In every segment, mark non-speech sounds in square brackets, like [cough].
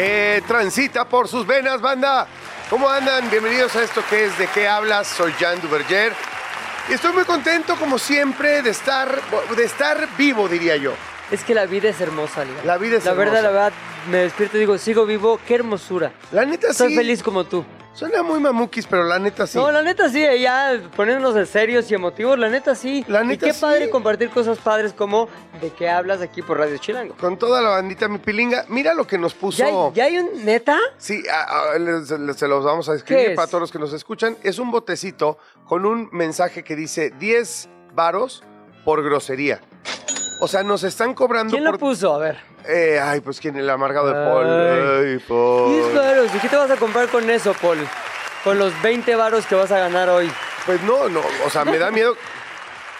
Que transita por sus venas, banda. ¿Cómo andan? Bienvenidos a esto que es De qué hablas. Soy Jan Duverger. Y estoy muy contento, como siempre, de estar, de estar vivo, diría yo. Es que la vida es hermosa, Liga. La vida es La verdad, hermosa. la verdad, me despierto y digo, sigo vivo, qué hermosura. La neta Estoy sí. feliz como tú. Suena muy mamukis, pero la neta sí. No, la neta sí, ya poniéndonos en serios y emotivos, la neta sí. La y neta qué sí. padre compartir cosas padres como de qué hablas aquí por Radio Chilango. Con toda la bandita, mi pilinga. Mira lo que nos puso. ¿Ya, hay- ya hay un neta? Sí, a- a- les- les- se los vamos a escribir ¿Qué es? para todos los que nos escuchan. Es un botecito con un mensaje que dice 10 varos por grosería. O sea, nos están cobrando ¿Quién por... lo puso? A ver. Eh, ay, pues quién, el amargado de Paul. Ay. Ay, Paul. 10 varos. ¿Y qué te vas a comprar con eso, Paul? Con los 20 varos que vas a ganar hoy. Pues no, no, o sea, me da miedo.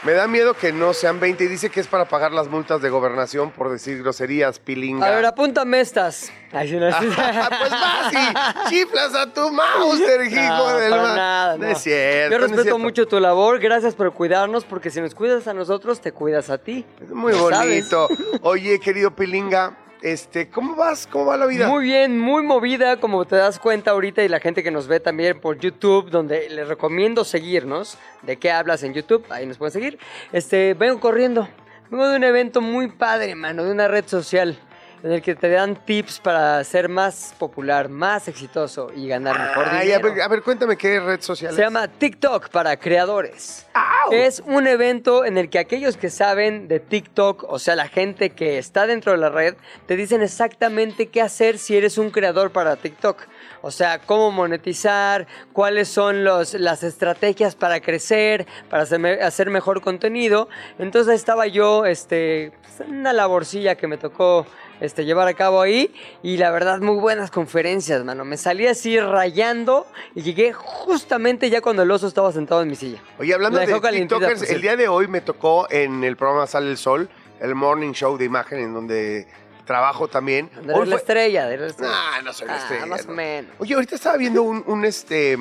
Me da miedo que no sean 20 y dice que es para pagar las multas de gobernación por decir groserías, pilinga. A ver, apúntame estas. Ay, no, [laughs] sí. pues vas y chiflas a tu Mauser, hijo No, del para nada, No no. es cierto. Yo respeto cierto. mucho tu labor, gracias por cuidarnos, porque si nos cuidas a nosotros, te cuidas a ti. Es muy sabes. bonito. Oye, querido pilinga, este, ¿cómo vas? ¿Cómo va la vida? Muy bien, muy movida, como te das cuenta ahorita y la gente que nos ve también por YouTube, donde les recomiendo seguirnos. ¿De qué hablas en YouTube? Ahí nos pueden seguir. Este, vengo corriendo. Vengo de un evento muy padre, mano, de una red social. En el que te dan tips para ser más popular, más exitoso y ganar mejor Ay, a dinero. ver, a ver, cuéntame qué red social Se es. llama TikTok para creadores. Es un evento en el que aquellos que saben de TikTok, o sea, la gente que está dentro de la red, te dicen exactamente qué hacer si eres un creador para TikTok. O sea, cómo monetizar, cuáles son los, las estrategias para crecer, para hacer, me- hacer mejor contenido. Entonces estaba yo, este, pues, una laborcilla que me tocó este, llevar a cabo ahí. Y la verdad, muy buenas conferencias, mano. Me salí así rayando y llegué justamente ya cuando el oso estaba sentado en mi silla. Oye, hablando La de TikTokers, el día de hoy me tocó en el programa Sale el Sol, el morning show de imagen en donde trabajo también. Eres Hoy la estrella, eres la estrella. Nah, no soy la Ah, estrella. Más no. o menos. Oye, ahorita estaba viendo un, un, este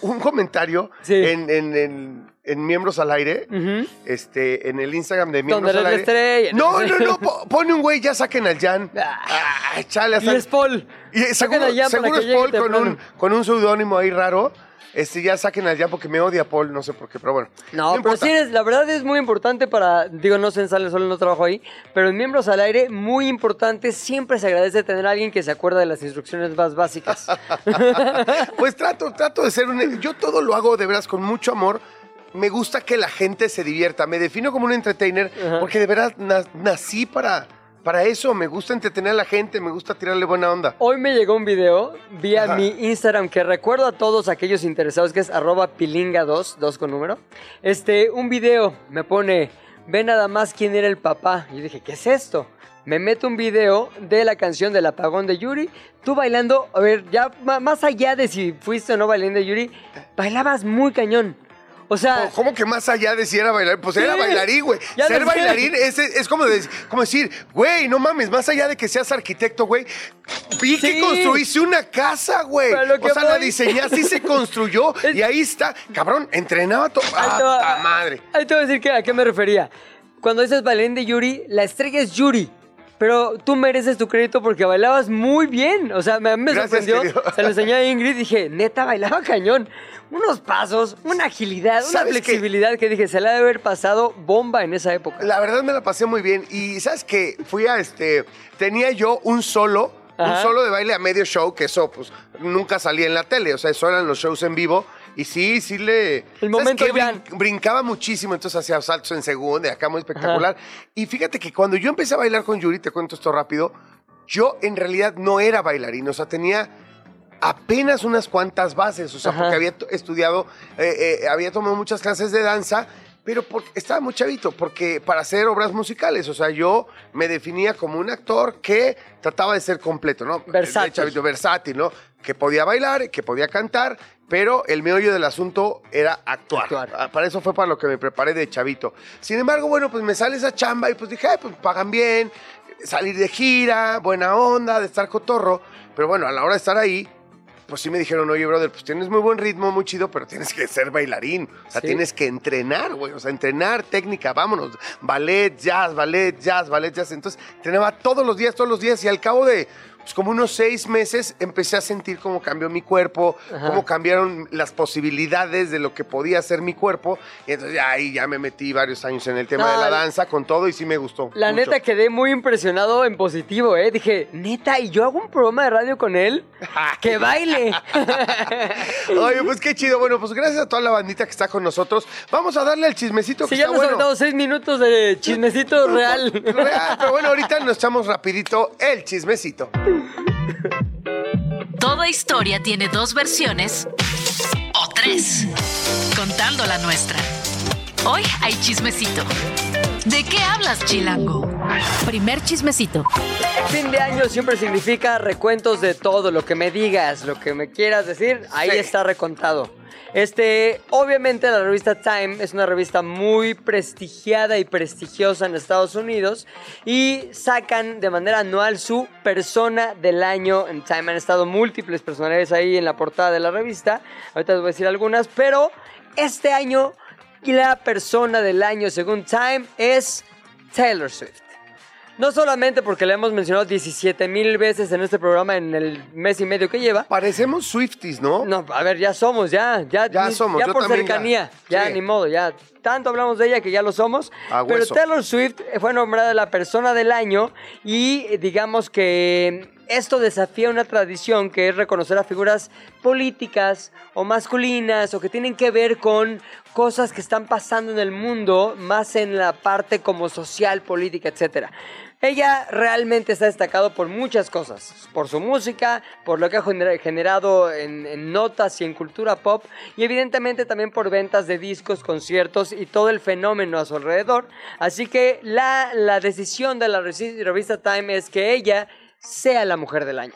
un comentario Sí. en, en, en- en Miembros al Aire, este, en el Instagram de Miembros al Aire. estrella. No, no, no, [laughs] po- pone un güey, ya saquen al Jan. Ah. Ah, chale, hasta- Y es Paul. y Saquen seguro, seguro es Paul con un, con un seudónimo ahí raro. Este, ya saquen al Jan porque me odia Paul, no sé por qué, pero bueno. No, pero importa. sí, es, la verdad es muy importante para, digo, no sé en Sale Solo, no trabajo ahí, pero en Miembros al Aire, muy importante, siempre se agradece tener a alguien que se acuerda de las instrucciones más básicas. [laughs] Pues trato, trato de ser un... Yo todo lo hago de veras con mucho amor. Me gusta que la gente se divierta. Me defino como un entertainer Ajá. porque de na- nací para, para eso. Me gusta entretener a la gente, me gusta tirarle buena onda. Hoy me llegó un video vía Ajá. mi Instagram que recuerdo a todos aquellos interesados que es arroba pilinga2, 2 con número. Este, un video me pone, ve nada más quién era el papá. Y yo dije, ¿qué es esto? Me meto un video de la canción del apagón de Yuri. Tú bailando, a ver, ya más allá de si fuiste o no bailando de Yuri, bailabas muy cañón. O sea, ¿Cómo que más allá de si era bailarín? Pues era bailarín, güey. Ya Ser bailarín es, es como, de- como decir, güey, no mames, más allá de que seas arquitecto, güey, vi que construiste una casa, güey. O sea, la diseñaste y se construyó. [laughs] Es- y ahí está. Cabrón, entrenaba todo. ¡Ah, madre! Ahí te voy a decir que, a qué me refería. Cuando dices bailarín de Yuri, la estrella es Yuri. Pero tú mereces tu crédito porque bailabas muy bien. O sea, me, me Gracias, sorprendió. querido. Se lo enseñé a Ingrid y dije, neta, bailaba cañón. Unos pasos, una agilidad, una flexibilidad que dije, se la debe haber pasado bomba en esa época. La verdad me la pasé muy bien. Y ¿sabes qué? Fui a este. Tenía yo un solo. Un solo de baile a medio show, que eso, pues, nunca salía en la tele. O sea, eso eran los shows en vivo. Y sí, sí le. ¿sabes momento qué? Brin- brincaba muchísimo, entonces hacía saltos en segunda acá muy espectacular. Y fíjate que cuando yo empecé a bailar con Yuri, te cuento esto rápido, yo en realidad no era bailarín, o sea, tenía apenas unas cuantas bases, o sea, Ajá. porque había estudiado, eh, eh, había tomado muchas clases de danza, pero porque, estaba muy chavito, porque para hacer obras musicales, o sea, yo me definía como un actor que trataba de ser completo, ¿no? Versátil. De chavito, versátil, ¿no? Que podía bailar, que podía cantar, pero el meollo del asunto era actuar. Actuar. Ah, Para eso fue para lo que me preparé de chavito. Sin embargo, bueno, pues me sale esa chamba y pues dije, ay, pues pagan bien, salir de gira, buena onda, de estar cotorro. Pero bueno, a la hora de estar ahí, pues sí me dijeron, oye, brother, pues tienes muy buen ritmo, muy chido, pero tienes que ser bailarín. O sea, Sí. tienes que entrenar, güey. O sea, entrenar técnica, vámonos. Ballet, jazz, ballet, jazz, ballet, jazz. Entonces, entrenaba todos los días, todos los días. Y al cabo de, pues como unos seis meses, empecé a sentir cómo cambió mi cuerpo, Ajá. cómo cambiaron las posibilidades de lo que podía hacer mi cuerpo. Y entonces ahí ya me metí varios años en el tema No, de la danza con todo y sí me gustó. La mucho. neta quedé muy impresionado en positivo, ¿eh? Dije, neta, ¿y yo hago un programa de radio con él? [laughs] ¡Que baile! [laughs] Oye, pues qué chido. Bueno, pues gracias a toda la bandita que está con nosotros. Vamos a darle el chismecito que Sí, ya está nos bueno. aventamos seis minutos de chismecito real. Real, pero bueno, ahorita nos echamos rapidito el chismecito. [laughs] Toda historia tiene dos versiones o tres, contando la nuestra. Hoy hay chismecito. ¿De qué hablas, Chilango? Primer chismecito. Fin de año siempre significa recuentos de todo, lo que me digas, lo que me quieras decir, ahí Sí. está recontado. Este, obviamente la revista Time es una revista muy prestigiada y prestigiosa en Estados Unidos y sacan de manera anual su persona del año en Time. Han estado múltiples personalidades ahí en la portada de la revista. Ahorita les voy a decir algunas, pero este año la persona del año según Time es Taylor Swift. No solamente porque la hemos mencionado 17 mil veces en este programa en el mes y medio que lleva. Parecemos Swifties, ¿no? No, a ver, ya somos, ya, ya, Ya ni- somos, ya yo por también cercanía, ya, Sí. ni modo, ya tanto hablamos de ella que ya lo somos. Pero. Taylor Swift fue nombrada la persona del año y eh, digamos que esto desafía una tradición que es reconocer a figuras políticas o masculinas o que tienen que ver con cosas que están pasando en el mundo, más en la parte como social, política, etcétera. Ella realmente está destacado por muchas cosas, por su música, por lo que ha gener- generado en, en notas y en cultura pop, y evidentemente también por ventas de discos, conciertos y todo el fenómeno a su alrededor. Así que la, la decisión de la revista Time es que ella sea la mujer del año.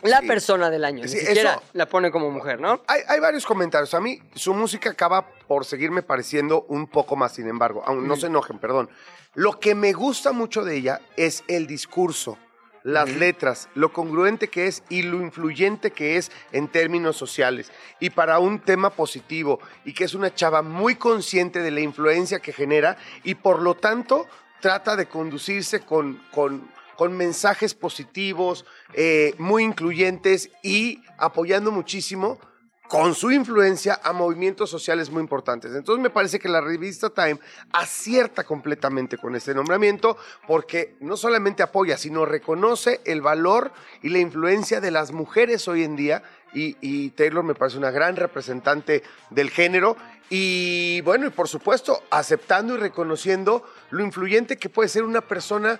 La Sí. persona del año, Sí, ni siquiera eso- la pone como mujer, ¿no? Hay, hay varios comentarios. A mí su música acaba por seguirme pareciendo un poco más, sin embargo. Aun- no se enojen, perdón. Lo que me gusta mucho de ella es el discurso, las letras, lo congruente que es y lo influyente que es en términos sociales. Y para un tema positivo, y que es una chava muy consciente de la influencia que genera y por lo tanto trata de conducirse con, con, con mensajes positivos, eh, muy incluyentes y apoyando muchísimo con su influencia a movimientos sociales muy importantes. Entonces me parece que la revista Time acierta completamente con este nombramiento porque no solamente apoya, sino reconoce el valor y la influencia de las mujeres hoy en día y, Taylor me parece una gran representante del género y bueno, y por supuesto aceptando y reconociendo lo influyente que puede ser una persona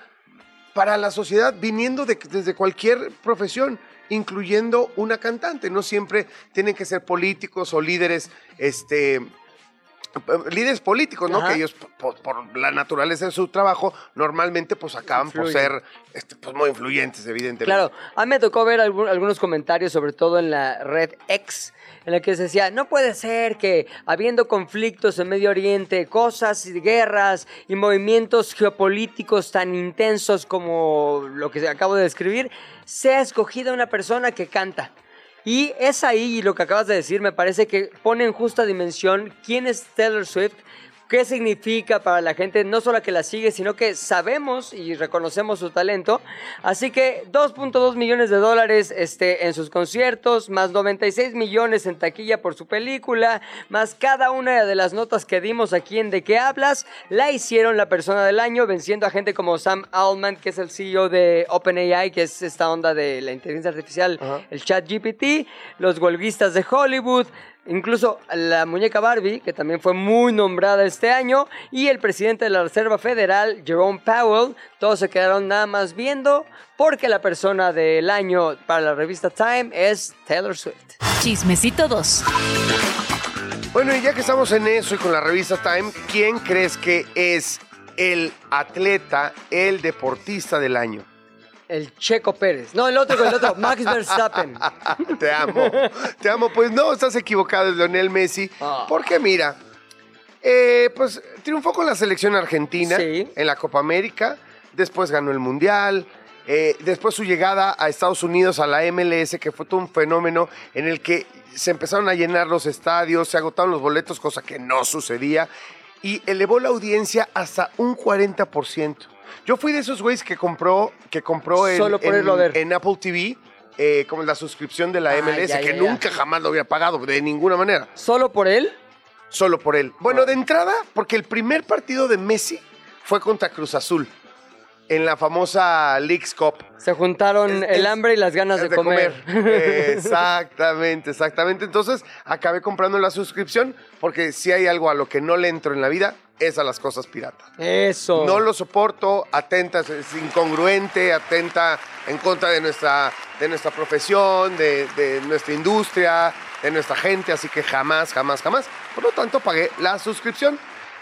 para la sociedad viniendo de- desde cualquier profesión, incluyendo una cantante. No siempre tienen que ser políticos o líderes, este, líderes políticos, ¿no? Ajá. Que ellos, por, por la naturaleza de su trabajo, normalmente pues acaban por ser este, pues, muy influyentes, evidentemente. Claro, a mí me tocó ver algún- algunos comentarios, sobre todo en la red X, en la que se decía, no puede ser que habiendo conflictos en Medio Oriente, cosas y guerras y movimientos geopolíticos tan intensos como lo que acabo de describir, sea escogida una persona que canta. Y es ahí y lo que acabas de decir, me parece que pone en justa dimensión quién es Taylor Swift, qué significa para la gente, no solo que la sigue, sino que sabemos y reconocemos su talento. Así que 2.2 millones de dólares este, en sus conciertos, más 96 millones en taquilla por su película, más cada una de las notas que dimos aquí en De qué hablas, la hicieron la persona del año, venciendo a gente como Sam Altman, que es el CEO de OpenAI, que es esta onda de la inteligencia artificial, Ajá. el chat GPT, los huelguistas de Hollywood, incluso la muñeca Barbie, que también fue muy nombrada este año, y el presidente de la Reserva Federal, Jerome Powell, todos se quedaron nada más viendo porque la persona del año para la revista Time es Taylor Swift. Chismecito 2. Bueno, y ya que estamos en eso y con la revista Time, ¿quién crees que es el atleta, el deportista del año? El Checo Pérez. No, el otro, el otro. Max Verstappen. [laughs] te amo, te amo. Pues no, estás equivocado, es Lionel Messi. Ah. Porque mira, eh, pues triunfó con la selección argentina Sí. en la Copa América, después ganó el Mundial, eh, después su llegada a Estados Unidos a la MLS, que fue todo un fenómeno en el que se empezaron a llenar los estadios, se agotaron los boletos, cosa que no sucedía, y elevó la audiencia hasta un 40%. Yo fui de esos güeyes que compró, que compró en, Solo por en- Apple TV, eh, como la suscripción de la Ah, MLS, ya, que ya, ya. nunca jamás lo había pagado, de ninguna manera ¿Solo por él? solo por él. Bueno, de entrada, porque el primer partido de Messi fue contra Cruz Azul, en la famosa Leagues Cup. Se juntaron Es- el es- hambre y las ganas de, comer. [laughs] Exactamente, exactamente. Entonces, acabé comprando la suscripción, porque si hay algo a lo que no le entro en la vida, es a las cosas piratas. Eso. No lo soporto, atenta, es incongruente, atenta en contra de nuestra, de nuestra profesión, de, de nuestra industria, de nuestra gente, así que jamás, jamás, jamás. Por lo tanto, pagué la suscripción.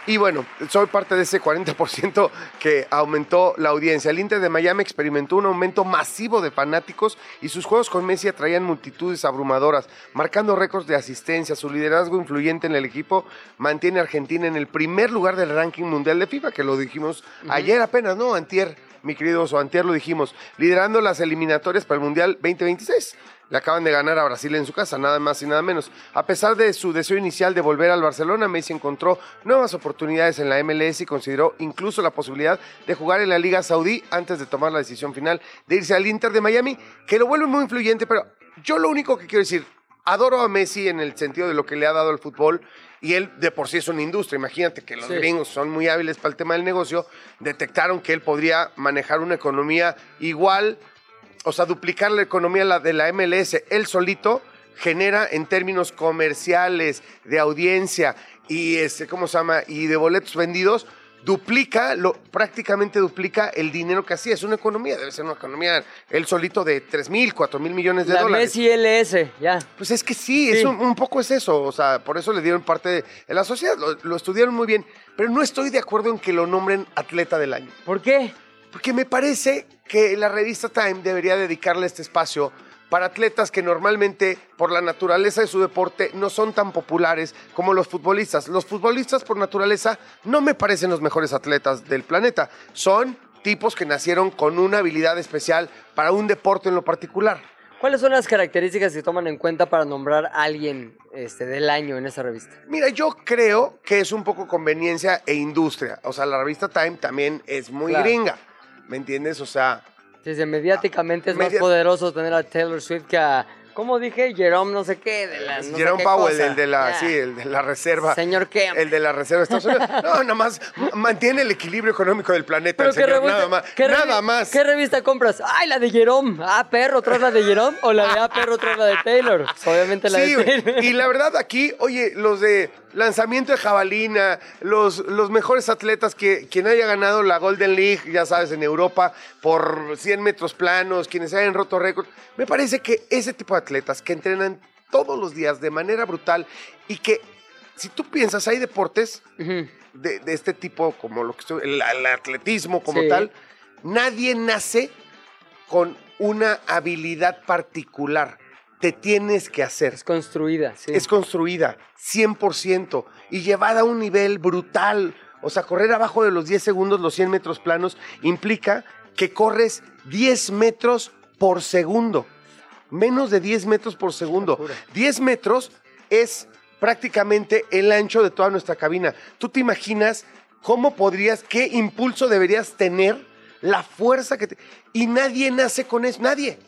Y bueno, soy parte de ese 40% que aumentó la audiencia. El Inter de Miami experimentó un aumento masivo de fanáticos y sus juegos con Messi atraían multitudes abrumadoras, marcando récords de asistencia. Su liderazgo influyente en el equipo mantiene a Argentina en el primer lugar del ranking mundial de FIFA, que lo dijimos ayer apenas, ¿no? Antier, mi querido oso, antier lo dijimos, liderando las eliminatorias para el Mundial 2026. Le acaban de ganar a Brasil en su casa, nada más y nada menos. A pesar de su deseo inicial de volver al Barcelona, Messi encontró nuevas oportunidades en la MLS y consideró incluso la posibilidad de jugar en la Liga Saudí antes de tomar la decisión final de irse al Inter de Miami, que lo vuelve muy influyente, pero yo lo único que quiero decir, adoro a Messi en el sentido de lo que le ha dado al fútbol y él de por sí es una industria. Imagínate que los Sí. gringos son muy hábiles para el tema del negocio, detectaron que él podría manejar una economía igual, o sea, duplicar la economía la de la MLS. Él solito genera en términos comerciales, de audiencia y este, ¿cómo se llama? Y de boletos vendidos, duplica, lo, prácticamente duplica el dinero que hacía. Es una economía, debe ser una economía, él solito de 3 mil, 4 mil millones de La dólares. Messi LS, ya. Pues es que sí, Sí. Es un, un poco es eso. O sea, por eso le dieron parte de, de la sociedad. Lo, lo estudiaron muy bien. Pero no estoy de acuerdo en que lo nombren atleta del año. ¿Por qué? Porque me parece que la revista Time debería dedicarle este espacio para atletas que normalmente, por la naturaleza de su deporte, no son tan populares como los futbolistas. Los futbolistas, por naturaleza, no me parecen los mejores atletas del planeta. Son tipos que nacieron con una habilidad especial para un deporte en lo particular. ¿Cuáles son las características que toman en cuenta para nombrar a alguien este, del año en esa revista? Mira, yo creo que es un poco conveniencia e industria. O sea, la revista Time también es muy Claro. gringa. ¿Me entiendes? O sea, Dice, mediáticamente es más Media- poderoso tener a Taylor Swift que a, ¿cómo dije? Jerome no sé qué, de la no Jerome Powell, el de la, sí, el de la reserva. Señor Kemp. El de la reserva de Estados Unidos. [laughs] No, nada más mantiene el equilibrio económico del planeta, el ¿qué señor, revista- nada más. qué Nada más. ¿Qué revista compras? ¡Ay, la de Jerome! Ah, perro, otra es la de Jerome. O la de Ah, perro, otra es la de Taylor. Obviamente la Sí, de. Taylor. y la verdad aquí, oye, los de lanzamiento de jabalina, los, los mejores atletas que quien haya ganado la Golden League, ya sabes, en Europa, por 100 metros planos, quienes hayan roto récords, me parece que ese tipo de atletas que entrenan todos los días de manera brutal y que, si tú piensas, hay deportes de, de este tipo, como lo que estoy- el, el atletismo como Sí. tal, nadie nace con una habilidad particular. Te tienes que hacer. Es construida, sí. Es construida 100% y llevada a un nivel brutal. O sea, correr abajo de los 10 segundos, los 100 metros planos, implica que corres 10 metros por segundo. Menos de 10 metros por segundo. Locura. 10 metros es prácticamente el ancho de toda nuestra cabina. ¿Tú te imaginas cómo podrías, qué impulso deberías tener, la fuerza que te... Y nadie nace con eso, nadie.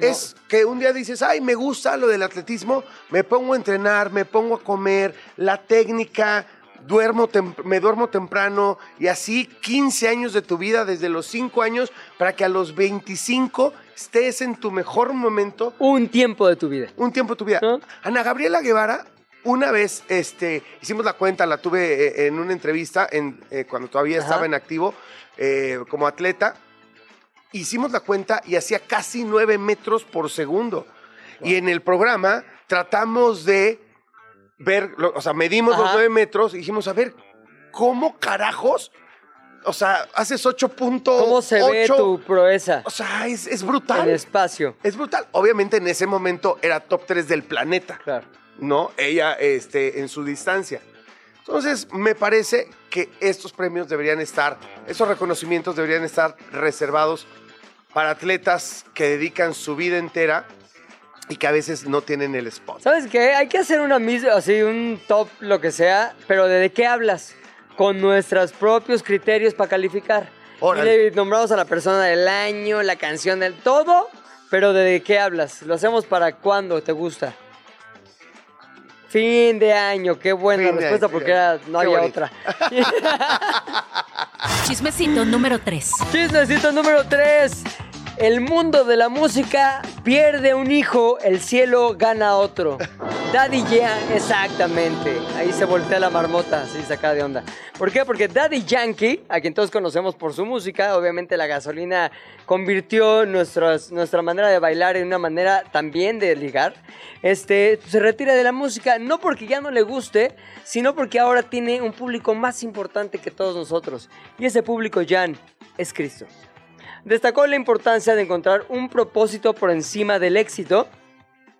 No. Es que un día dices, ay, me gusta lo del atletismo, me pongo a entrenar, me pongo a comer, la técnica, duermo me duermo temprano y así 15 años de tu vida, desde los 5 años, para que a los 25 estés en tu mejor momento Un tiempo de tu vida. un tiempo de tu vida. ¿No? Ana Gabriela Guevara, una vez este, hicimos la cuenta, la tuve eh, en una entrevista en, eh, cuando todavía Ajá. estaba en activo eh, como atleta. Hicimos la cuenta y hacía casi nueve metros por segundo. Y en el programa tratamos de ver, o sea, medimos los Ajá. nueve metros y dijimos, a ver, ¿cómo carajos? O sea, haces 8.8. ¿Cómo se ve tu proeza O sea, es, es brutal. el espacio? Es brutal. Obviamente en ese momento era top 3 del planeta. Claro. ¿no? Ella este, en su distancia. Entonces, me parece que estos premios deberían estar, esos reconocimientos deberían estar reservados para atletas que dedican su vida entera y que a veces no tienen el spot. ¿Sabes qué? Hay que hacer una misma, así, un top, lo que sea, pero ¿de, qué hablas? Con nuestros propios criterios para calificar. Órale. Y le nombramos a la persona del año, la canción del todo, pero ¿de qué hablas? ¿Lo hacemos para cuándo te gusta? Fin de año, qué buena Fin respuesta año, porque era- no había bonito. otra. [laughs] [laughs] Chismecito número 3. Chismecito número 3. El mundo de la música pierde un hijo, el cielo gana otro. Daddy Yankee, exactamente. Ahí se voltea la marmota, así saca de onda. ¿Por qué? Porque Daddy Yankee, a quien todos conocemos por su música, obviamente la gasolina convirtió nuestra manera de bailar en una manera también de ligar. Este, se retira de la música, no porque ya no le guste, sino porque ahora tiene un público más importante que todos nosotros. Y ese público, Jan, es Cristo. Destacó la importancia de encontrar un propósito por encima del éxito.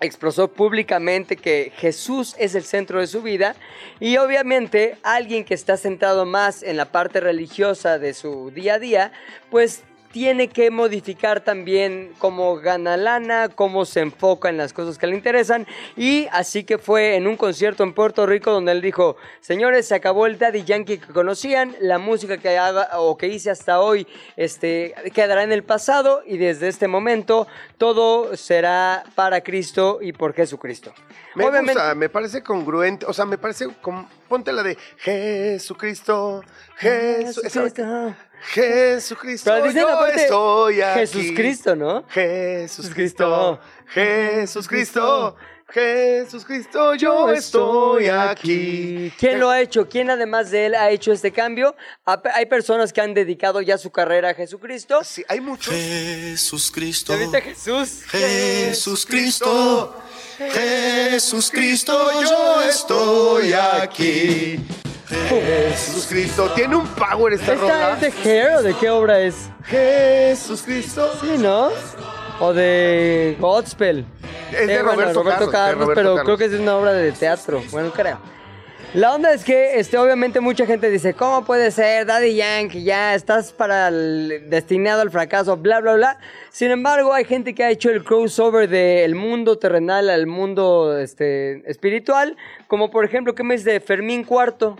Expresó públicamente que Jesús es el centro de su vida y obviamente alguien que está centrado más en la parte religiosa de su día a día, pues tiene que modificar también cómo gana lana, cómo se enfoca en las cosas que le interesan. Y así que fue en un concierto en Puerto Rico donde él dijo, señores, se acabó el Daddy Yankee que conocían, la música que haga o que hice hasta hoy este, quedará en el pasado y desde este momento todo será para Cristo y por Jesucristo. Me gusta, me parece congruente, o sea, me parece, como, ponte la de Jesucristo, Jesu- esa- Jesucristo. Jesucristo, Pero dicen yo aparte, estoy aquí. Jesús Cristo, ¿no? Jesús Cristo, Jesús Cristo, Jesús Cristo, yo estoy aquí. ¿Quién lo ha hecho? ¿Quién además de él ha hecho este cambio? Ha- Hay personas que han dedicado ya su carrera a Jesucristo. Sí, hay muchos. Jesús Cristo. ¿Ya viste Jesús? Jesús Cristo. Jesús Cristo, yo estoy aquí. Jesús Cristo, tiene un power esta ¿Esta rola. es de Hair o de qué obra es? Jesús Cristo. Sí, ¿no? O de Godspell. Es de Eh, bueno, Roberto Carlos, de Carlos, Roberto pero Carlos. creo que es de una obra de teatro. Bueno, creo. La onda es que, este, obviamente, mucha gente dice, ¿cómo puede ser Daddy Yankee? Ya estás para el- destinado al fracaso, bla, bla, bla. Sin embargo, hay gente que ha hecho el crossover del mundo terrenal al mundo este, espiritual. Como, por ejemplo, ¿qué me dice de Fermín Cuarto?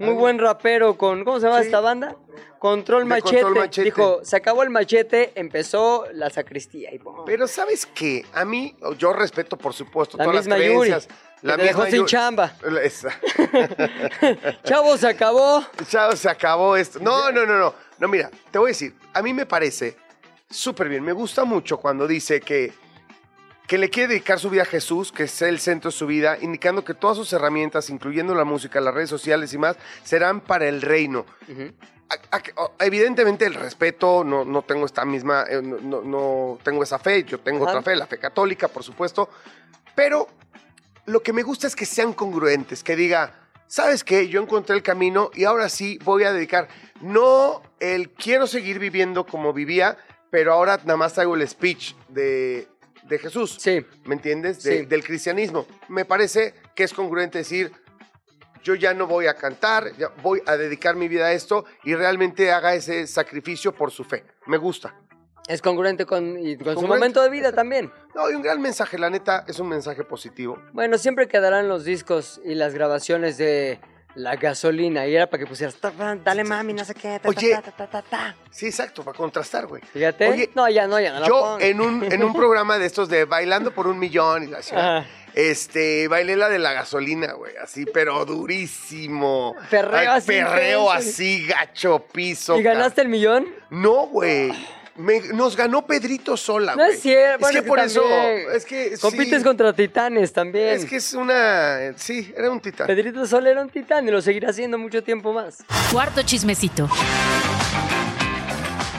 Muy buen rapero con, ¿cómo se llama Sí. esta banda? Control machete. Control Machete. Dijo, se acabó el machete, empezó la sacristía. Y ¡pum! Pero ¿sabes qué? A mí, yo respeto, por supuesto, La todas misma las Yuri, creencias. que te dejó sin Yuri- chamba. La- esa. [laughs] Chavo, se acabó. Ya se acabó esto. No, no, no, no. No, mira, te voy a decir, a mí me parece súper bien. Me gusta mucho cuando dice que, que le quiere dedicar su vida a Jesús, que es el centro de su vida, indicando que todas sus herramientas, incluyendo la música, las redes sociales y más, serán para el reino. O- evidentemente el respeto, no, no tengo esta misma, eh, no, no- tengo esa fe, yo tengo Ajá. otra fe, la fe católica, por supuesto, pero lo que me gusta es que sean congruentes, que diga, ¿sabes qué? Yo encontré el camino y ahora sí voy a dedicar, no el quiero seguir viviendo como vivía, pero ahora nada más traigo el speech de, de Jesús. Sí. ¿Me entiendes? De- Sí. Del cristianismo. Me parece que es congruente decir, yo ya no voy a cantar, ya voy a dedicar mi vida a esto y realmente haga ese sacrificio por su fe. Me gusta. Es congruente con, y con su momento de vida también. No, y un gran mensaje, la neta, es un mensaje positivo. Bueno, siempre quedarán los discos y las grabaciones de la gasolina. Y era para que pusieras, "Ta, ta, dale mami, no sé qué. ta, Oye. ta, ta, ta, ta, ta". Sí, exacto, para contrastar, güey. Fíjate. Oye, no, ya no, ya no Yo en un, en un [laughs] programa de estos de Bailando por un Millón y la Ajá. Este, bailé la de la gasolina, güey, así, pero durísimo. Perreo Ay, así Perreo así, gacho, piso. ¿Y ganaste el millón? No, güey. Me- nos ganó Pedrito sola, No es cierto. Bueno, es que por eso, es que Compites sí, contra titanes también. Es que es una, sí, era un titán. Pedrito Sol era un titán y lo seguirá haciendo mucho tiempo más. Cuarto chismecito.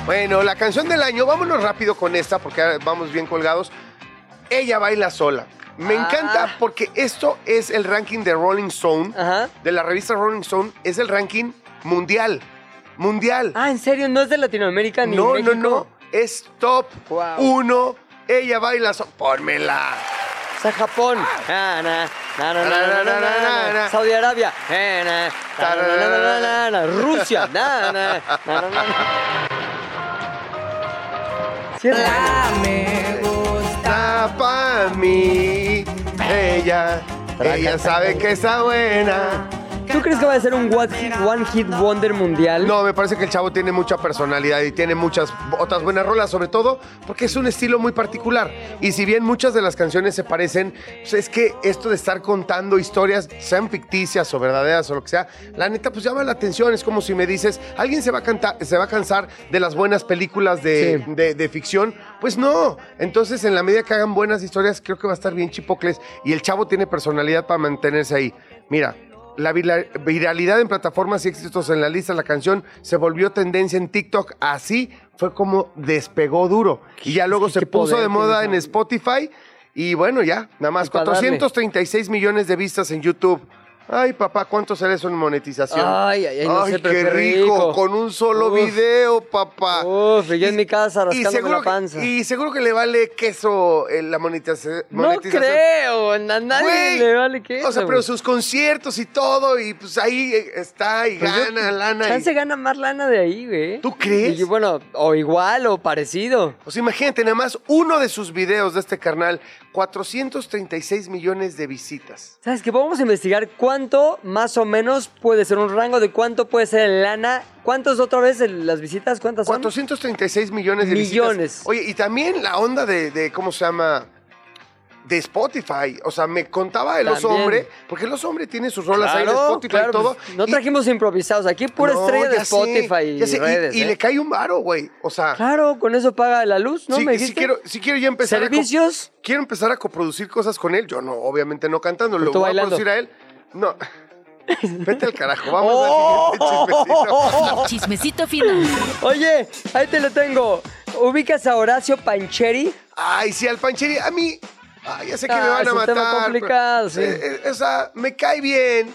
Bueno, la canción del año, vámonos rápido con esta porque ahora vamos bien colgados. Ella baila sola. Me encanta porque esto es el ranking de Rolling Stone, Ajá. de la revista Rolling Stone, es el ranking mundial. Mundial. Ah, ¿en serio? ¿No es de Latinoamérica ni No, México? no, no. Es top 1. Ella baila. So Pónmela. O sea, Japón. Saudi Arabia. Rusia. Rusia. Mí. Ella. Ella sabe que está buena. ¿Tú crees que va a ser un one hit, one hit wonder mundial? No, me parece que el chavo tiene mucha personalidad y tiene muchas otras buenas rolas, sobre todo porque es un estilo muy particular. Y si bien muchas de las canciones se parecen, pues es que esto de estar contando historias, sean ficticias o verdaderas o lo que sea, la neta pues llama la atención. Es como si me dices, ¿alguien se va a, cantar, se va a cansar de las buenas películas de, Sí. de- de ficción? Pues no. Entonces, en la medida que hagan buenas historias, creo que va a estar bien chipocles. Y el chavo tiene personalidad para mantenerse ahí. Mira, la vira- viralidad en plataformas y éxitos en la lista de la canción se volvió tendencia en TikTok. Así fue como despegó duro. Y ya luego que se puso de moda en Spotify. Y bueno, ya, nada más. Y pa' darle. 436 millones de vistas en YouTube. Ay, papá, ¿cuánto será eso en monetización? Ay, ay, ay, no sé, pero qué qué rico. rico. Con un solo Uf. video, papá. Uf, y yo en mi casa Y rascándome la panza. Que, y seguro que le vale queso eh, la monetiza- no monetización. creo, a nadie Güey, le vale que O sea, pero sus conciertos y todo, y pues ahí eh, está y Pues yo- gana lana. y- Chance gana más lana de ahí, güey. ¿Tú crees? Y bueno, o igual o parecido. O sea, imagínate, nada más uno de sus videos de este carnal, 436 millones de visitas. ¿Sabes qué? Vamos a investigar cuánto más o menos puede ser un rango de cuánto puede ser en lana. ¿Cuántos otra vez el- las visitas? ¿Cuántas son? 436 millones de Millones. visitas. Oye, y también la onda de, de, ¿cómo se llama? De Spotify. O sea, me contaba el oso También. hombre, porque el oso hombre tiene sus rolas ahí Claro, Spotify y todo. pues, no y- trajimos improvisados. Aquí pura No, estrella de ya sé, Spotify y ya sé, y- redes. Y, ¿eh? le cae un varo, güey. O sea, Claro, con eso paga la luz, ¿no? sí, ¿Me dijiste? quiero, sí quiero ya empezar a co- ¿Servicios? quiero empezar a coproducir cosas con él. Yo no, obviamente no cantando, lo tú voy bailando. a producir a él. No. [laughs] Vete al carajo, ¡Oh! vamos al siguiente chismecito. Chismecito final. Oye, ahí te lo tengo. ¿Ubicas a Horacio Pancheri? Ay, sí, al Pancheri, a mí. Ay, ya sé que Ah, me van es a un tema matar. complicado, sí. eh, eh, o sea, me cae bien,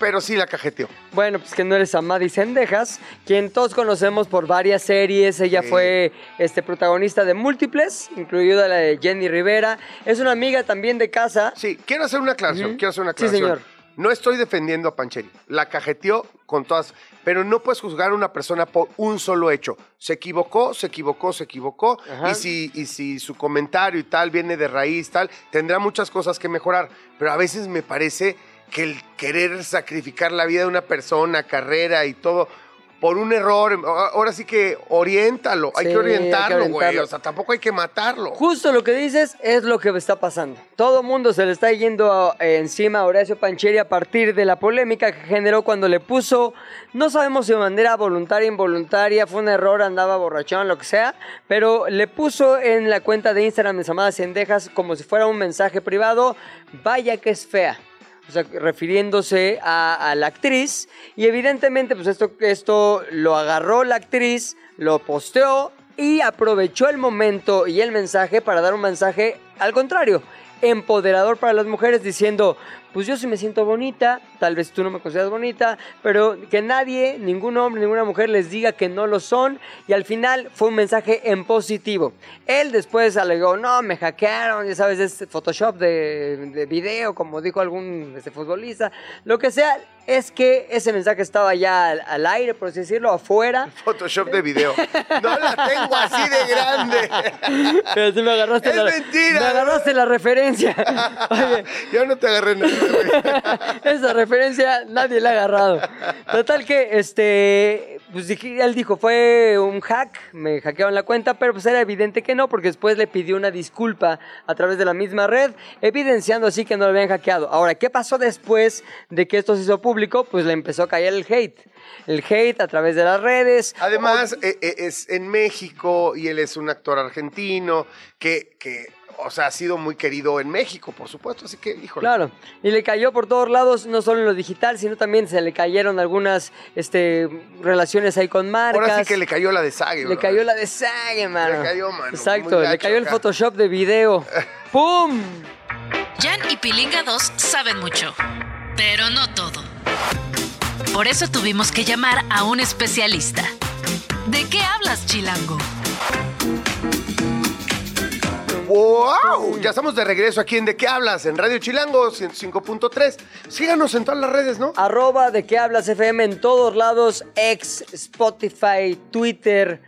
pero sí la cajeteo. Bueno, pues que no eres Amadi Sendejas, quien todos conocemos por varias series. Ella Sí. fue este, protagonista de múltiples, incluida la de Jenny Rivera. Es una amiga también de casa. Sí, quiero hacer una aclaración, Ujú. quiero hacer una Sí, aclaración. señor. No estoy defendiendo a Pancheri, la cajeteó con todas, pero no puedes juzgar a una persona por un solo hecho. Se equivocó, se equivocó, se equivocó, Ajá. y si, y si su comentario y tal viene de raíz, tal, tendrá muchas cosas que mejorar, pero a veces me parece que el querer sacrificar la vida de una persona, carrera y todo, por un error, ahora sí que oriéntalo, hay Sí, que orientarlo, güey, o sea, tampoco hay que matarlo. Justo lo que dices es lo que está pasando. Todo mundo se le está yendo encima a Horacio Pancheri a partir de la polémica que generó cuando le puso, no sabemos si de manera voluntaria, involuntaria, fue un error, andaba borrachón, lo que sea, pero le puso en la cuenta de Instagram de Samadas Cendejas como si fuera un mensaje privado, vaya que es fea. Refiriéndose a, a la actriz. Y evidentemente, pues esto, esto lo agarró la actriz, lo posteó y aprovechó el momento y el mensaje para dar un mensaje al contrario, empoderador para las mujeres diciendo, pues yo sí me siento bonita, tal vez tú no me consideras bonita, pero que nadie, ningún hombre, ninguna mujer les diga que no lo son y al final fue un mensaje en positivo. Él después alegó, no, me hackearon, ya sabes, es Photoshop de, de video, como dijo algún este, futbolista, lo que sea, es que ese mensaje estaba ya al, al aire, por así decirlo, afuera. Photoshop de video. No la tengo así de grande. Pero tú me agarraste Es la, mentira. Me agarraste la referencia. [laughs] Oye, Yo no te agarré nada. Esa referencia nadie la ha agarrado. Total que, este, pues dije- él dijo, fue un hack, me hackearon la cuenta, pero pues era evidente que no, porque después le pidió una disculpa a través de la misma red, evidenciando así que no lo habían hackeado. Ahora, ¿qué pasó después de que esto se hizo público? Pues le empezó a caer el hate. El hate a través de las redes. Además, eh, eh, es en México y él es un actor argentino que, que, o sea, ha sido muy querido en México, por supuesto. Así que, híjole. Claro, y le cayó por todos lados, no solo en lo digital, sino también se le cayeron algunas este, relaciones ahí con marcas. Ahora sí que le cayó la de Sage, Le bro. cayó la de Sage, mano. Le cayó, mano, Exacto, le cayó el. Photoshop de video. [laughs] ¡Pum! Jan y Pilinga 2 saben mucho, pero no todo. Por eso tuvimos que llamar a un especialista. ¿De qué hablas, Chilango? ¡Wow! Ya estamos de regreso aquí en ¿De qué hablas? En Radio Chilango 105.3. Síganos en todas las redes, ¿no? Arroba de qué hablas FM en todos lados, ex, Spotify, Twitter,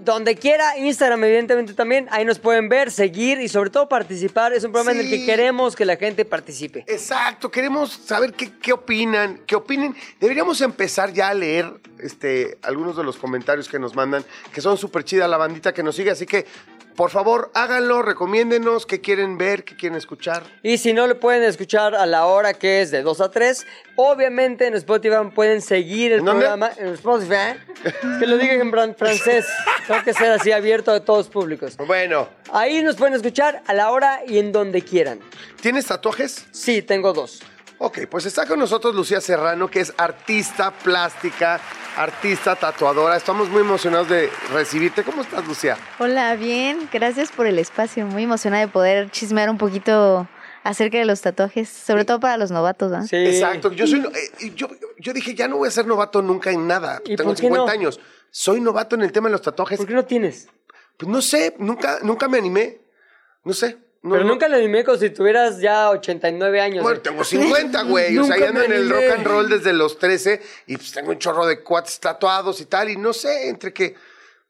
donde quiera, Instagram evidentemente también, ahí nos pueden ver, seguir y sobre todo participar. Es un programa en el que Sí. queremos que la gente participe. Exacto, queremos saber qué, qué opinan, qué opinen. Deberíamos empezar ya a leer este, algunos de los comentarios que nos mandan, que son súper chida la bandita que nos sigue, así que por favor háganlo, recomiéndenos qué quieren ver, qué quieren escuchar. Y si no lo pueden escuchar a la hora que es de 2 a 3, obviamente en Spotify pueden seguir el ¿En dónde? programa. En Spotify. ¿eh? Que lo digan en fran- francés. Tengo que ser así abierto a todos públicos. Bueno, Ahí nos pueden escuchar a la hora y en donde quieran. ¿tienes tatuajes? Sí, tengo dos. Ok, pues está con nosotros Lucía Serrano, que es artista plástica, artista tatuadora. Estamos muy emocionados de recibirte. ¿Cómo estás, Lucía? Hola, bien, gracias por el espacio. Muy emocionada de poder chismear un poquito acerca de los tatuajes, sobre todo para los novatos, ¿ah? Sí. Exacto. Yo, soy, eh, yo, yo dije, ya no voy a ser novato nunca en nada. ¿Y Tengo por qué 50 no? años. Soy novato en el tema de los tatuajes. ¿Por qué no tienes? Pues no sé, nunca, nunca me animé. No sé. No, Pero no. nunca le animé como si tuvieras ya 89 años. Bueno, ¿eh? tengo 50, güey. o sea, Nunca ya ando en el rock and roll desde los 13 y pues tengo un chorro de cuates tatuados y tal. Y no sé, entre que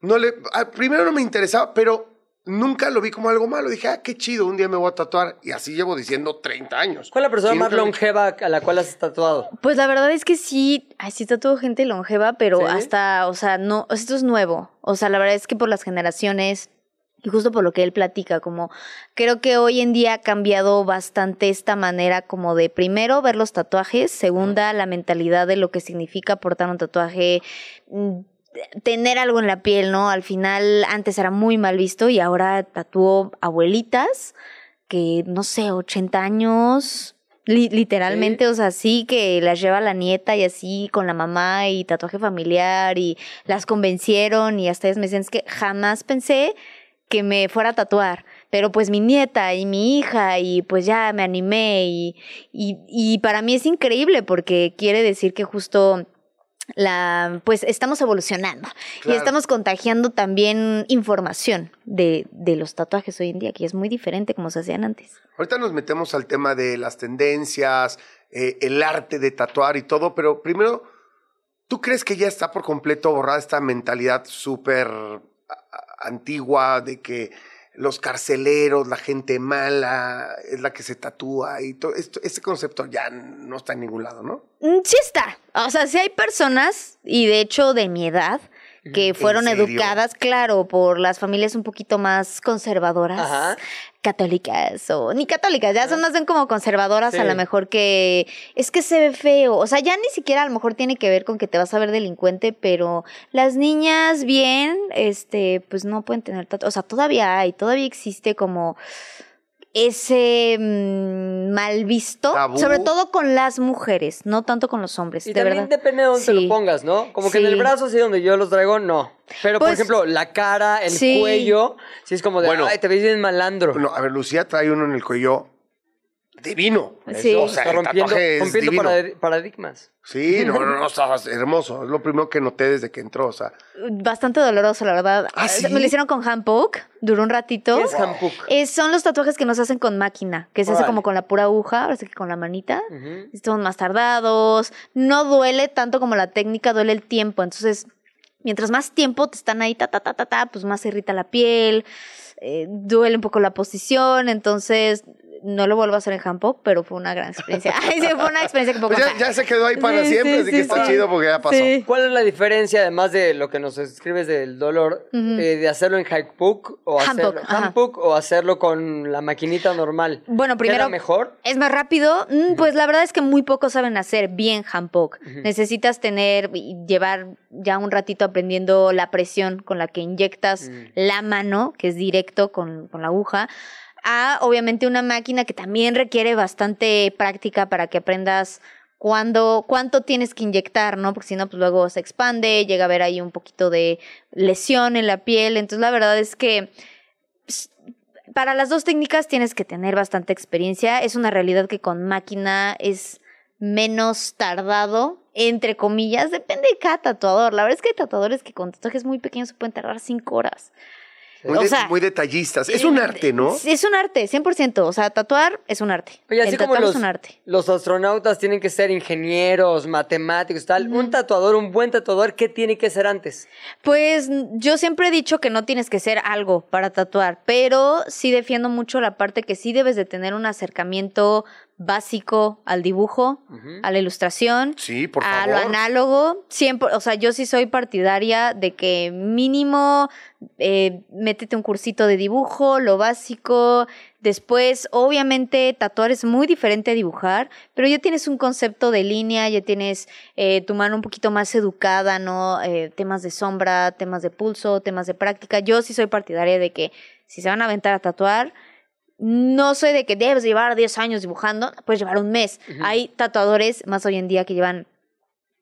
no le. ah, primero no me interesaba, pero nunca lo vi como algo malo. Dije, ah, qué chido, un día me voy a tatuar. Y así llevo diciendo 30 años. ¿Cuál es la persona más lo- longeva a la cual has tatuado? Pues la verdad es que sí, sí tatuó gente longeva, pero ¿Sí? hasta, o sea, no, esto es nuevo. O sea, la verdad es que por las generaciones y justo por lo que él platica, como creo que hoy en día ha cambiado bastante esta manera como de primero ver los tatuajes, segunda la mentalidad de lo que significa portar un tatuaje, mm, tener algo en la piel, ¿no? Al final antes era muy mal visto y ahora tatuó abuelitas que no sé, 80 años, li- literalmente, o sea, sí que las lleva la nieta y así con la mamá y tatuaje familiar y las convencieron y hasta ellas me decían, es que jamás pensé que me fuera a tatuar, pero pues mi nieta y mi hija y pues ya me animé y, y, y para mí es increíble porque quiere decir que justo la pues estamos evolucionando y estamos contagiando también información de, de los tatuajes hoy en día, que es muy diferente como se hacían antes. Ahorita nos metemos al tema de las tendencias, eh, el arte de tatuar y todo, pero primero, ¿tú crees que ya está por completo borrada esta mentalidad súper antigua de que los carceleros, la gente mala, es la que se tatúa y todo esto, este concepto ya no está en ningún lado, ¿no? Mm, Sí está. O sea, sí hay personas, y de hecho de mi edad, que ¿En fueron educadas, claro, por las familias un poquito más conservadoras, Ajá. católicas, o ni católicas, ya son más bien como conservadoras, a lo mejor que es que se ve feo. O sea, ya ni siquiera a lo mejor tiene que ver con que te vas a ver delincuente, pero las niñas bien, este, pues no pueden tener tatu- O sea, todavía hay, todavía existe como ese mm, mal visto, Tabú. sobre todo con las mujeres, no tanto con los hombres, Y de también verdad. depende de dónde te Sí. lo pongas, ¿no? Como que en el brazo, así donde yo los traigo, no. Pero, por Pues- ejemplo, la cara, el Sí. cuello, sí es como de, Bueno. ay, te ves bien malandro. No, a ver, Lucía trae uno en el cuello divino. Sí. O sea, Está el rompiendo, tatuaje es rompiendo divino. parad- paradigmas. Sí, no, no, no, está hermoso. Es lo primero que noté desde que entró, o sea. Bastante doloroso, la verdad. ¿Ah, sí? Me lo hicieron con hand poke, duró un ratito. ¿Qué es handpoke? Eh, son los tatuajes que nos hacen con máquina, que se hace como con la pura aguja, ahora sí que con la manita. Ujú. Estamos más tardados. No duele tanto como la técnica, duele el tiempo. Entonces, mientras más tiempo te están ahí, ta, ta, ta, ta, ta, pues más se irrita la piel, eh, duele un poco la posición. Entonces, no lo vuelvo a hacer en handpoke, pero fue una gran experiencia. [laughs] Ay, sí, fue una experiencia que puedo Pues ya, ya se quedó ahí para Sí, siempre, sí, así que sí, está sí. chido porque ya pasó. Sí. ¿Cuál es la diferencia, además de lo que nos escribes del dolor, eh, de hacerlo en handpoke o, hacerlo, o hacerlo con la maquinita normal? Bueno, primero. ¿Queda mejor? Es más rápido. Mm, Pues la verdad es que muy pocos saben hacer bien handpoke. Necesitas tener y llevar ya un ratito aprendiendo la presión con la que inyectas Mm. la mano, que es directo con, con la aguja, a obviamente una máquina que también requiere bastante práctica para que aprendas cuándo, cuánto tienes que inyectar, ¿no? Porque si no, pues luego se expande, llega a haber ahí un poquito de lesión en la piel. Entonces, la verdad es que para las dos técnicas tienes que tener bastante experiencia. Es una realidad que con máquina es menos tardado, entre comillas, depende de cada tatuador. La verdad es que hay tatuadores que con tatuajes muy pequeños se pueden tardar cinco horas. Muy, o de- sea, muy detallistas. Es un arte, ¿no? Sí, Es un arte, 100%. O sea, tatuar es un arte. Oye, así El como los, es un arte. los astronautas tienen que ser ingenieros, matemáticos, tal. Un tatuador, un buen tatuador, ¿qué tiene que ser antes? Pues yo siempre he dicho que no tienes que ser algo para tatuar, pero sí defiendo mucho la parte que sí debes de tener un acercamiento básico al dibujo, a la ilustración, Sí, por a lo análogo. Siempre, o sea, yo sí soy partidaria de que mínimo eh, métete un cursito de dibujo, lo básico. Después, obviamente, tatuar es muy diferente a dibujar, pero ya tienes un concepto de línea, ya tienes eh, tu mano un poquito más educada, ¿no? Eh, temas de sombra, temas de pulso, temas de práctica. Yo sí soy partidaria de que si se van a aventar a tatuar, no soy de que debes llevar 10 años dibujando, puedes llevar un mes. Hay tatuadores más hoy en día que llevan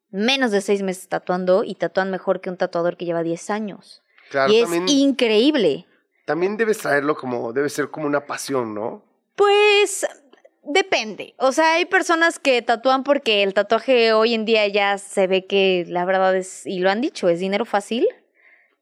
menos de 6 meses tatuando y tatúan mejor que un tatuador que lleva 10 años. Claro, y es increíble. también debes traerlo como, debe ser como una pasión, ¿no? Pues depende. O sea, hay personas que tatúan porque el tatuaje hoy en día ya se ve que la verdad es, y lo han dicho, es dinero fácil.